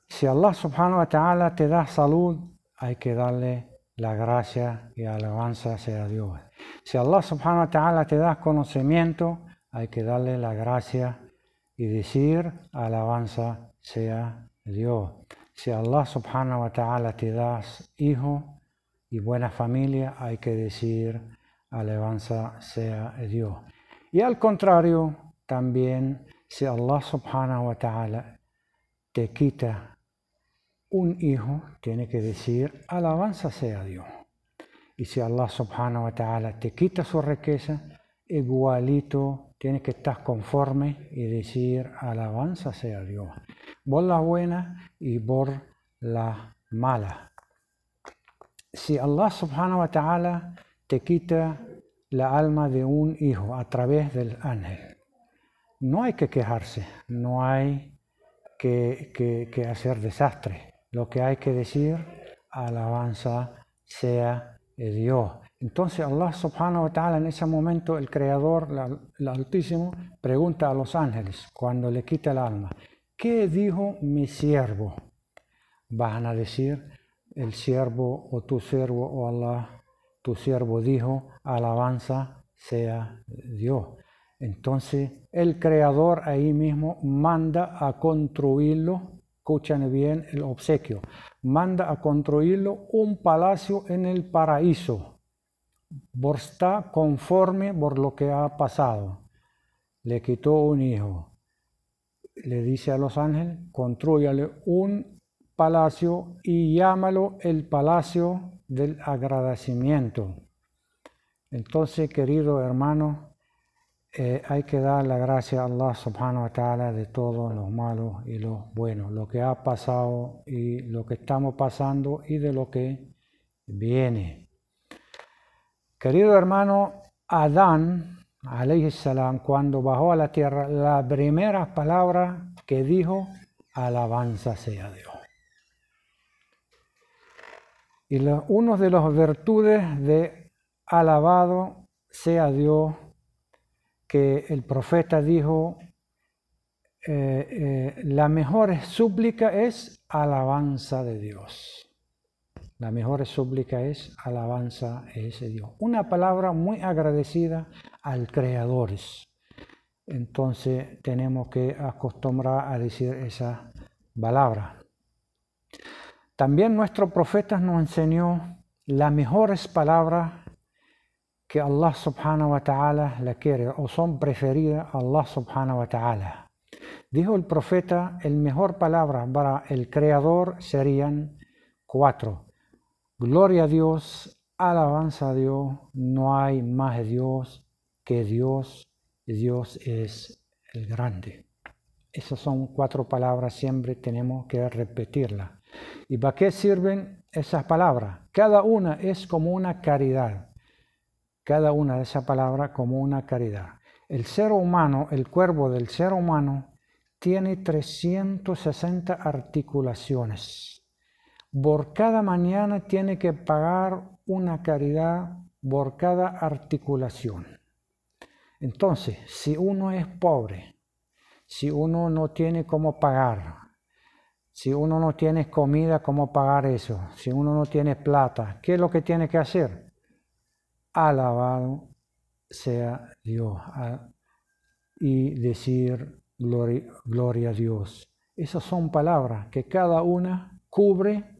Si Allah subhanahu wa ta'ala te da salud, hay que darle la gracia y alabanza sea Dios. Si Allah subhanahu wa ta'ala te da conocimiento, hay que darle la gracia y decir alabanza sea Dios. Si Allah subhanahu wa ta'ala te da hijo y buena familia, hay que decir alabanza sea Dios. Y al contrario, también si Allah subhanahu wa ta'ala te quita un hijo tiene que decir, alabanza sea Dios. Y si Allah subhanahu wa ta'ala te quita su riqueza, igualito tiene que estar conforme y decir, alabanza sea Dios. Por la buena y por la mala. Si Allah subhanahu wa ta'ala te quita la alma de un hijo a través del ángel, no hay que quejarse, no hay que, que hacer desastre lo que hay que decir, alabanza sea Dios. Entonces Allah subhanahu wa ta'ala en ese momento, el Creador, el Altísimo, pregunta a los ángeles cuando le quita el alma, ¿qué dijo mi siervo? Van a decir, el siervo o tu siervo o Allah, tu siervo dijo, alabanza sea Dios. Entonces el Creador ahí mismo manda a construirlo escuchen bien el obsequio, manda a construirlo un palacio en el paraíso, por estar conforme por lo que ha pasado. Le quitó un hijo. Le dice a los ángeles, construyale un palacio y llámalo el palacio del agradecimiento. Entonces, querido hermano, eh, hay que dar la gracia a Allah subhanahu wa ta'ala de todos los malos y los buenos, lo que ha pasado y lo que estamos pasando y de lo que viene. Querido hermano, Adán, salam, cuando bajó a la tierra, la primera palabra que dijo, alabanza sea Dios. Y uno de las virtudes de alabado sea Dios que el profeta dijo, eh, eh, la mejor súplica es alabanza de Dios. La mejor súplica es alabanza de Dios. Una palabra muy agradecida al Creador. Entonces tenemos que acostumbrar a decir esa palabra. También nuestro profeta nos enseñó las mejores palabras que Allah subhanahu wa ta'ala la quiere o son preferidas a Allah subhanahu wa ta'ala. Dijo el profeta, el mejor palabra para el Creador serían cuatro. Gloria a Dios, alabanza a Dios, no hay más Dios que Dios, Dios es el grande. Esas son cuatro palabras, siempre tenemos que repetirlas. ¿Y para qué sirven esas palabras? Cada una es como una caridad cada una de esas palabras como una caridad. El ser humano, el cuerpo del ser humano, tiene 360 articulaciones. Por cada mañana tiene que pagar una caridad por cada articulación. Entonces, si uno es pobre, si uno no tiene cómo pagar, si uno no tiene comida, cómo pagar eso, si uno no tiene plata, ¿qué es lo que tiene que hacer? alabado sea Dios y decir gloria, a Dios. Esas son palabras que cada una cubre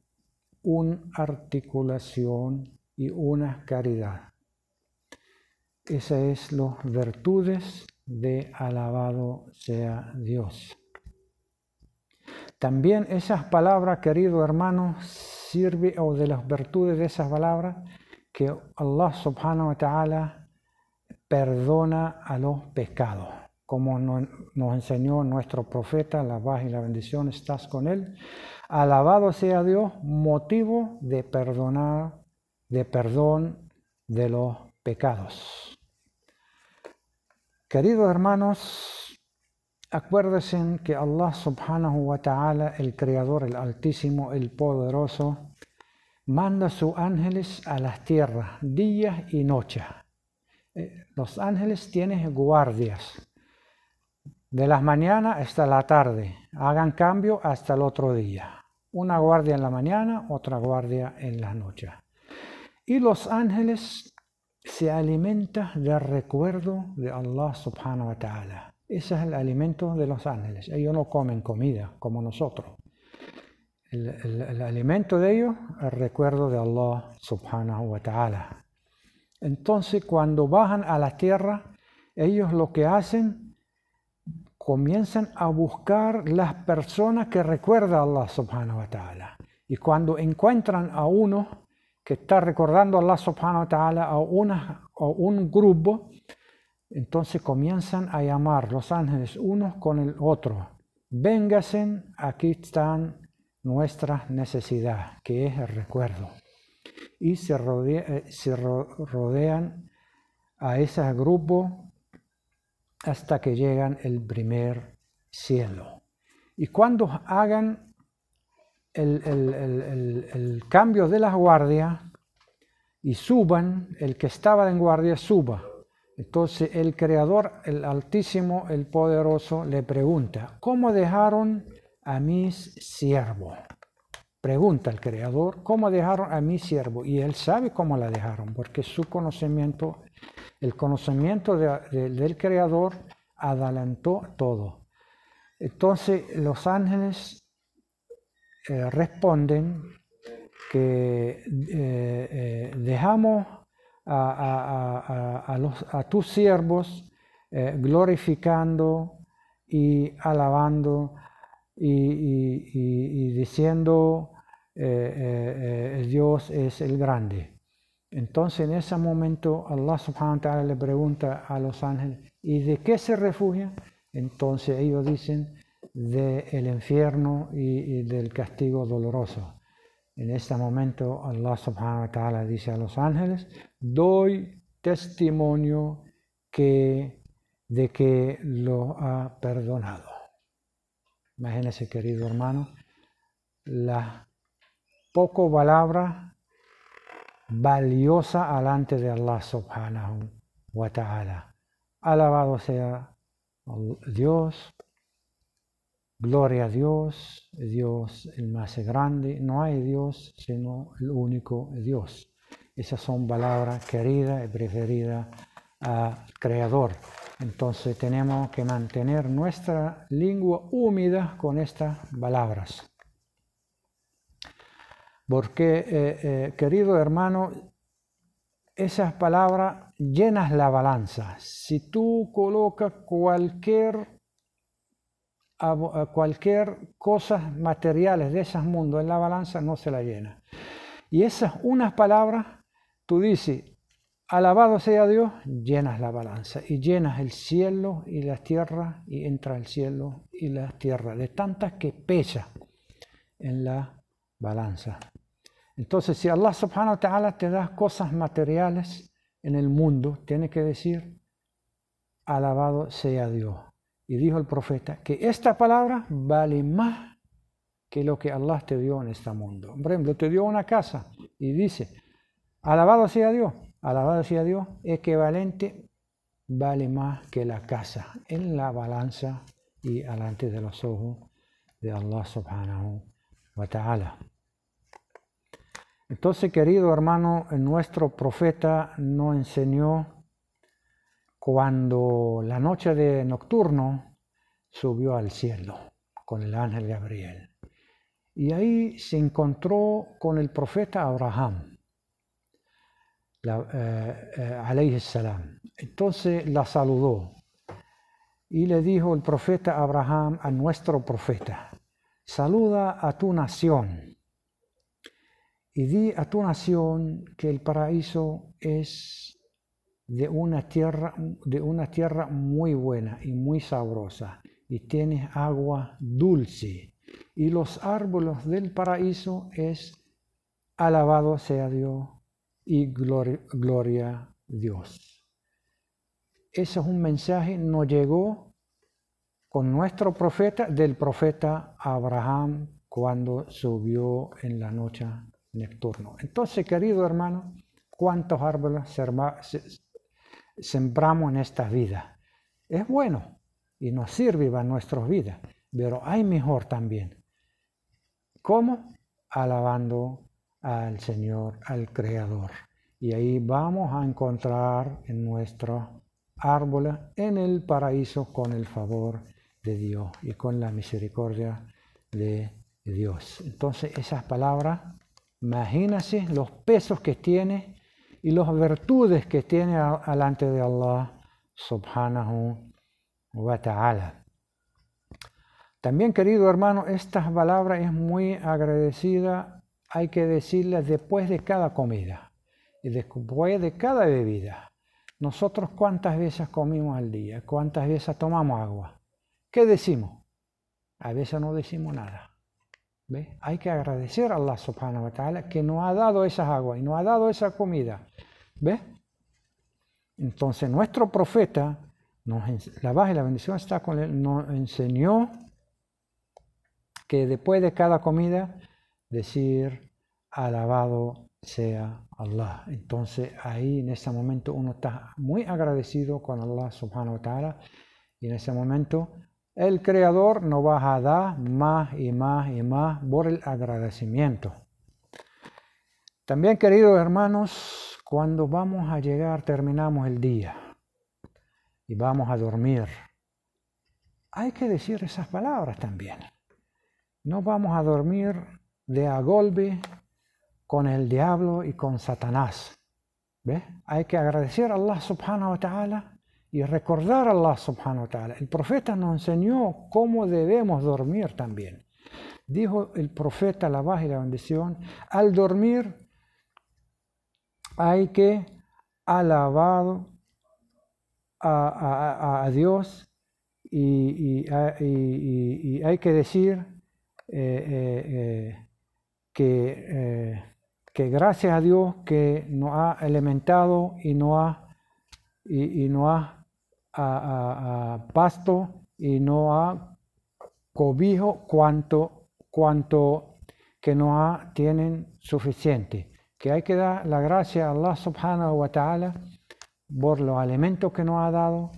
una articulación y una caridad. Esas es las virtudes de alabado sea Dios. También esas palabras, querido hermano, sirve, o de las virtudes de esas palabras, que Allah subhanahu wa ta'ala perdona a los pecados, como nos enseñó nuestro profeta, la paz y la bendición estás con él. Alabado sea Dios, motivo de perdonar, de perdón de los pecados. Queridos hermanos, acuérdense que Allah subhanahu wa ta'ala, el Creador, el Altísimo, el Poderoso, manda sus ángeles a las tierras día y noche. Eh, los ángeles tienen guardias. De las mañanas hasta la tarde. Hagan cambio hasta el otro día. Una guardia en la mañana, otra guardia en la noche. Y los ángeles se alimentan del recuerdo de Allah subhanahu wa ta'ala. Ese es el alimento de los ángeles. Ellos no comen comida como nosotros el, alimento de ellos, el recuerdo de Allah subhanahu wa ta'ala. Entonces cuando bajan a la tierra, ellos lo que hacen, comienzan a buscar las personas que recuerdan a Allah subhanahu wa ta'ala. Y cuando encuentran a uno que está recordando a Allah subhanahu wa ta'ala a, a un grupo, entonces comienzan a llamar los ángeles unos con el otro. Véngasen, aquí están nuestras necesidades, que es el recuerdo. Y se, eh, se rodean a ese grupo hasta que llegan el primer cielo. Y cuando hagan el, el, cambio de la guardia y suban, el que estaba en guardia suba. Entonces el Creador, el Altísimo, el Poderoso, le pregunta, ¿cómo dejaron a mis siervos? Pregunta el Creador, ¿cómo dejaron a mi siervo? Y él sabe cómo la dejaron, porque su conocimiento, el conocimiento del Creador adelantó todo. Entonces los ángeles eh, responden que eh, eh, dejamos a, los, a, tus siervos glorificando y alabando y, diciendo Dios es el grande. Entonces en ese momento Allah subhanahu wa ta'ala le pregunta a los ángeles, ¿y de qué se refugian? Entonces ellos dicen del infierno y, del castigo doloroso. En este momento Allah subhanahu wa ta'ala dice a los ángeles, doy testimonio que, de que lo ha perdonado. Imagínese, querido hermano, la poco palabra valiosa alante de Allah subhanahu wa ta'ala. Alabado sea Dios, gloria a Dios, Dios el más grande, no hay Dios sino el único Dios. Esas son palabras queridas y preferidas al Creador. Entonces tenemos que mantener nuestra lengua húmeda con estas palabras. Porque, eh, eh, querido hermano, esas palabras llenas la balanza. Si tú colocas cualquier, cualquier cosa materiales de esos mundos en la balanza, no se la llena. Y esas unas palabras, tú dices, alabado sea Dios, llenas la balanza y llenas el cielo y la tierra y entra el cielo y la tierra, de tantas que pesa en la balanza. Entonces, si Allah subhanahu wa ta'ala te da cosas materiales en el mundo, tiene que decir, alabado sea Dios. Y dijo el profeta que esta palabra vale más que lo que Allah te dio en este mundo. Por ejemplo, te dio una casa y dice, alabado sea Dios, alabado sea Dios, equivalente vale más que la casa en la balanza y delante de los ojos de Allah subhanahu wa ta'ala. Entonces, querido hermano, nuestro profeta nos enseñó cuando la noche de nocturno subió al cielo con el ángel Gabriel. Y ahí se encontró con el profeta Abraham, eh, eh salam. Entonces la saludó y le dijo el profeta Abraham a nuestro profeta, saluda a tu nación y di a tu nación que el paraíso es de una tierra, de una tierra muy buena y muy sabrosa, y tiene agua dulce, y los árboles del paraíso es alabado sea Dios y gloria, Dios. Ese es un mensaje, nos llegó con nuestro profeta, del profeta Abraham, cuando subió en la noche nocturno. Entonces, querido hermano, ¿cuántos árboles sembramos en esta vida? Es bueno y nos sirve para nuestras vidas, pero hay mejor también. ¿Cómo? Alabando al Señor, al Creador. Y ahí vamos a encontrar en nuestro árboles en el paraíso con el favor de Dios y con la misericordia de Dios. Entonces esas palabras Imagínense los pesos que tiene y las virtudes que tiene delante de Allah subhanahu wa ta'ala. También, querido hermano, esta palabra es muy agradecida hay que decirlas después de cada comida y después de cada bebida. Nosotros cuántas veces comimos al día, cuántas veces tomamos agua. ¿Qué decimos? A veces no decimos nada. Hay que agradecer a Allah subhanahu wa que nos ha dado esas aguas y nos ha dado esa comida. ¿Ve? Entonces nuestro profeta, la baja y la bendición está con él, nos enseñó que después de cada comida decir alabado sea Allah. Entonces ahí en ese momento uno está muy agradecido con Allah subhanahu wa ta'ala y en ese momento el Creador nos va a dar más y más y más por el agradecimiento. También, queridos hermanos, cuando vamos a llegar, terminamos el día y vamos a dormir, hay que decir esas palabras también. No vamos a dormir de a golpe con el diablo y con Satanás. ¿Ve? Hay que agradecer a Allah subhanahu wa ta'ala y recordar a Allah subhanahu wa ta'ala. El profeta nos enseñó cómo debemos dormir también. Dijo el profeta, la baja y la bendición, al dormir hay que alabar a, Dios y, hay que decir eh, eh, eh, que, que, gracias a Dios que nos ha alimentado y nos ha, y, y ha a, pasto y no a cobijo cuanto, cuanto que no tienen suficiente. Que hay que dar la gracia a Allah subhanahu wa ta'ala por los alimentos que nos ha dado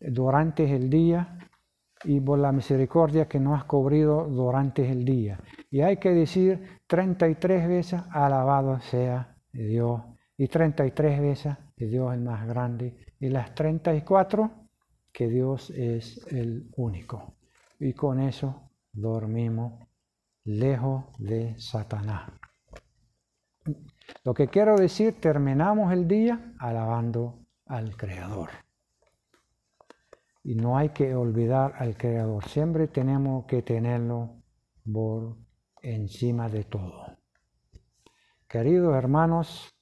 durante el día y por la misericordia que nos ha cubrido durante el día. Y hay que decir 33 veces, alabado sea Dios, y 33 veces, Dios es el más grande y las 34 que Dios es el único. Y con eso dormimos lejos de Satanás. Lo que quiero decir, terminamos el día alabando al Creador. Y no hay que olvidar al Creador, siempre tenemos que tenerlo por encima de todo. Queridos hermanos,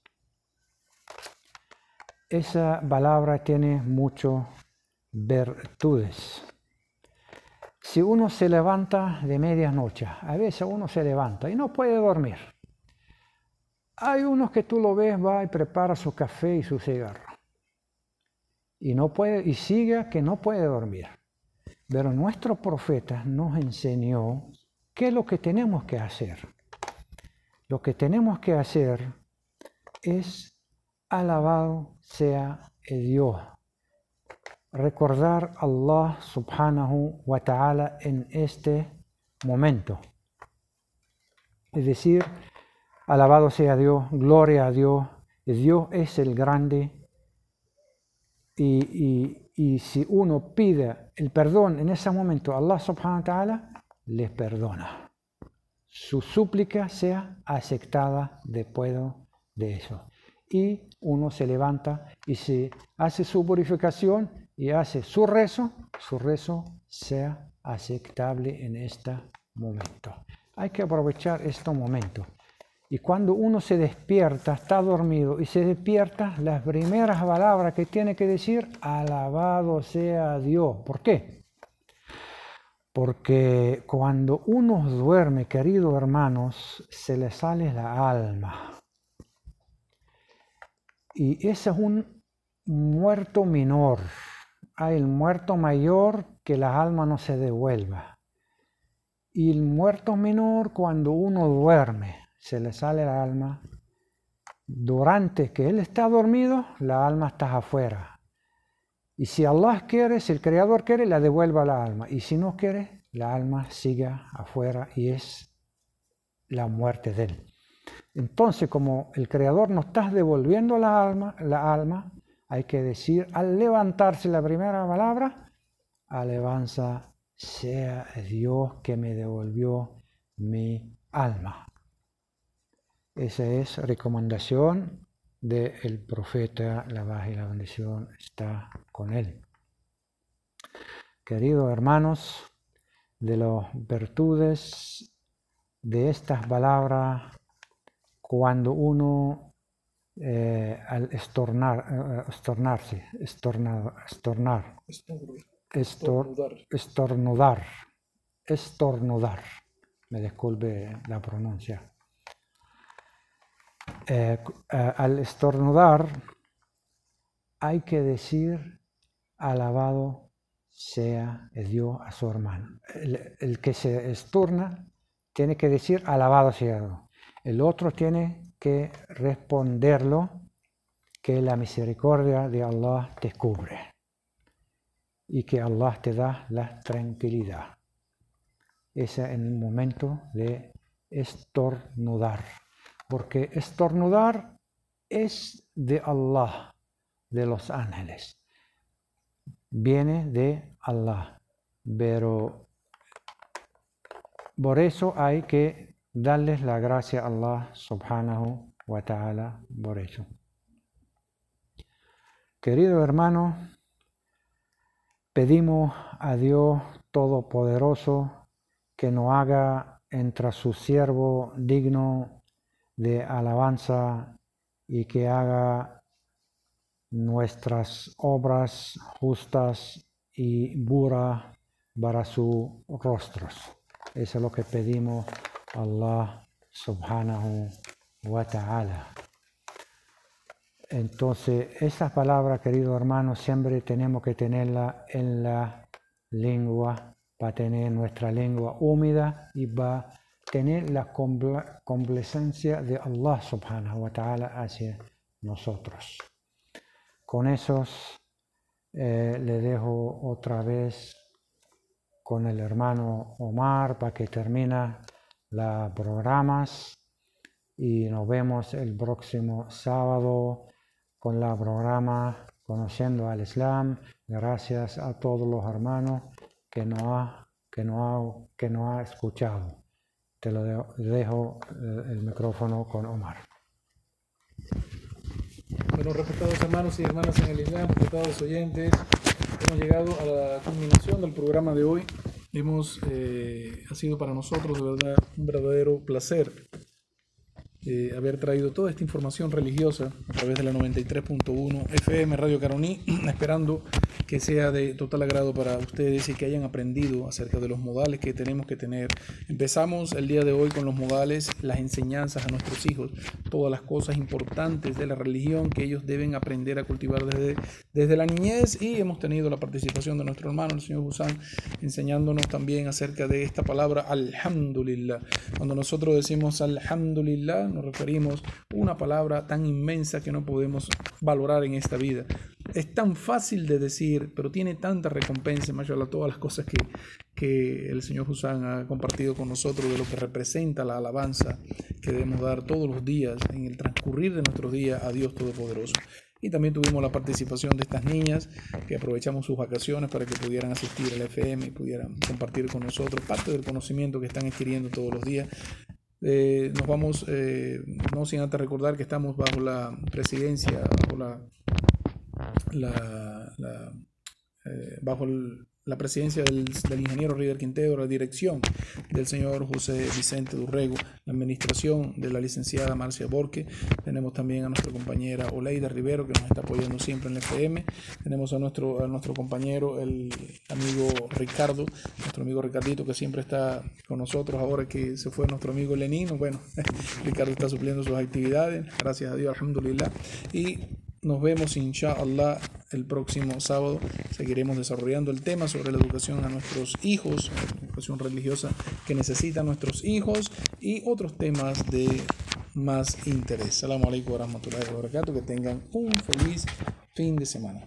esa palabra tiene muchas virtudes. Si uno se levanta de medianoche, a veces uno se levanta y no puede dormir. Hay unos que tú lo ves, va y prepara su café y su cigarro. Y, no puede, y sigue que no puede dormir. Pero nuestro profeta nos enseñó qué es lo que tenemos que hacer. Lo que tenemos que hacer es alabado sea Dios. Recordar a Allah subhanahu wa ta'ala en este momento. Es decir, alabado sea Dios, gloria a Dios, Dios es el grande. Y, y si uno pide el perdón en ese momento, Allah subhanahu wa ta'ala les perdona. Su súplica sea aceptada después de eso y uno se levanta y se hace su purificación y hace su rezo, su rezo sea aceptable en este momento. Hay que aprovechar este momento. Y cuando uno se despierta, está dormido y se despierta, las primeras palabras que tiene que decir, alabado sea Dios. ¿Por qué? Porque cuando uno duerme, queridos hermanos, se le sale la alma. Y ese es un muerto menor. Hay el muerto mayor que la alma no se devuelva. Y el muerto menor cuando uno duerme, se le sale la alma. Durante que él está dormido, la alma está afuera. Y si Allah quiere, si el Creador quiere, la devuelva la alma. Y si no quiere, la alma sigue afuera y es la muerte de él. Entonces, como el Creador nos está devolviendo la alma, la alma, hay que decir al levantarse la primera palabra, alabanza sea Dios que me devolvió mi alma. Esa es recomendación del profeta, la baja y la bendición está con él. Queridos hermanos, de las virtudes de estas palabras cuando uno eh, al estornar, eh, estornarse, estornar, estornar, estor- estornudar, estornudar, me disculpe la pronuncia. Eh, eh, al estornudar hay que decir alabado sea el Dios a su hermano. El, el que se estorna tiene que decir alabado sea Dios. El otro tiene que responderlo que la misericordia de Allah te cubre y que Allah te da la tranquilidad. Ese es el momento de estornudar, porque estornudar es de Allah, de los ángeles. Viene de Allah, pero por eso hay que darles la gracia a Allah subhanahu wa ta'ala por eso. Querido hermano, pedimos a Dios Todopoderoso que nos haga entre su siervo digno de alabanza y que haga nuestras obras justas y puras para sus rostros. Eso es lo que pedimos Allah subhanahu wa ta'ala. Entonces, estas palabras, querido hermano, siempre tenemos que tenerla en la lengua, para tener nuestra lengua húmeda y para tener la compla- complacencia de Allah subhanahu wa ta'ala hacia nosotros. Con esos eh, le dejo otra vez con el hermano Omar para que termine los programas y nos vemos el próximo sábado con la programa Conociendo al Islam. Gracias a todos los hermanos que nos ha, que nos ha, que nos ha escuchado. Te lo dejo, dejo eh, el micrófono con Omar. Bueno, respetados hermanos y hermanas en el Islam, respetados oyentes, hemos llegado a la culminación del programa de hoy. Hemos, eh, ha sido para nosotros un verdadero placer eh, haber traído toda esta información religiosa a través de la 93.1 FM Radio Caroní, esperando que sea de total agrado para ustedes y que hayan aprendido acerca de los modales que tenemos que tener. Empezamos el día de hoy con los modales, las enseñanzas a nuestros hijos, todas las cosas importantes de la religión que ellos deben aprender a cultivar desde, desde la niñez y hemos tenido la participación de nuestro hermano, el señor Busan, enseñándonos también acerca de esta palabra alhamdulillah. Cuando nosotros decimos alhamdulillah, nos referimos a una palabra tan inmensa que no podemos valorar en esta vida. Es tan fácil de decir, pero tiene tanta recompensa, mashallah, todas las cosas que, que el señor Hussan ha compartido con nosotros de lo que representa la alabanza que debemos dar todos los días en el transcurrir de nuestros días a Dios Todopoderoso. Y también tuvimos la participación de estas niñas que aprovechamos sus vacaciones para que pudieran asistir al FM y pudieran compartir con nosotros parte del conocimiento que están adquiriendo todos los días. Eh, nos vamos, eh, no sin antes recordar que estamos bajo la presidencia, bajo la, la, la, eh, bajo la presidencia del, del, ingeniero River Quintero, la dirección del señor José Vicente Durrego, la administración de la licenciada Marcia Borque, tenemos también a nuestra compañera Oleida Rivero que nos está apoyando siempre en el FM, tenemos a nuestro, a nuestro compañero, el amigo Ricardo, nuestro amigo Ricardito que siempre está con nosotros ahora que se fue nuestro amigo Lenino, bueno, Ricardo está supliendo sus actividades, gracias a Dios, alhamdulillah, y nos vemos, inshallah, el próximo sábado. Seguiremos desarrollando el tema sobre la educación a nuestros hijos, la educación religiosa que necesitan nuestros hijos y otros temas de más interés. Salam alaikum wa rahmatullahi wa. Que tengan un feliz fin de semana.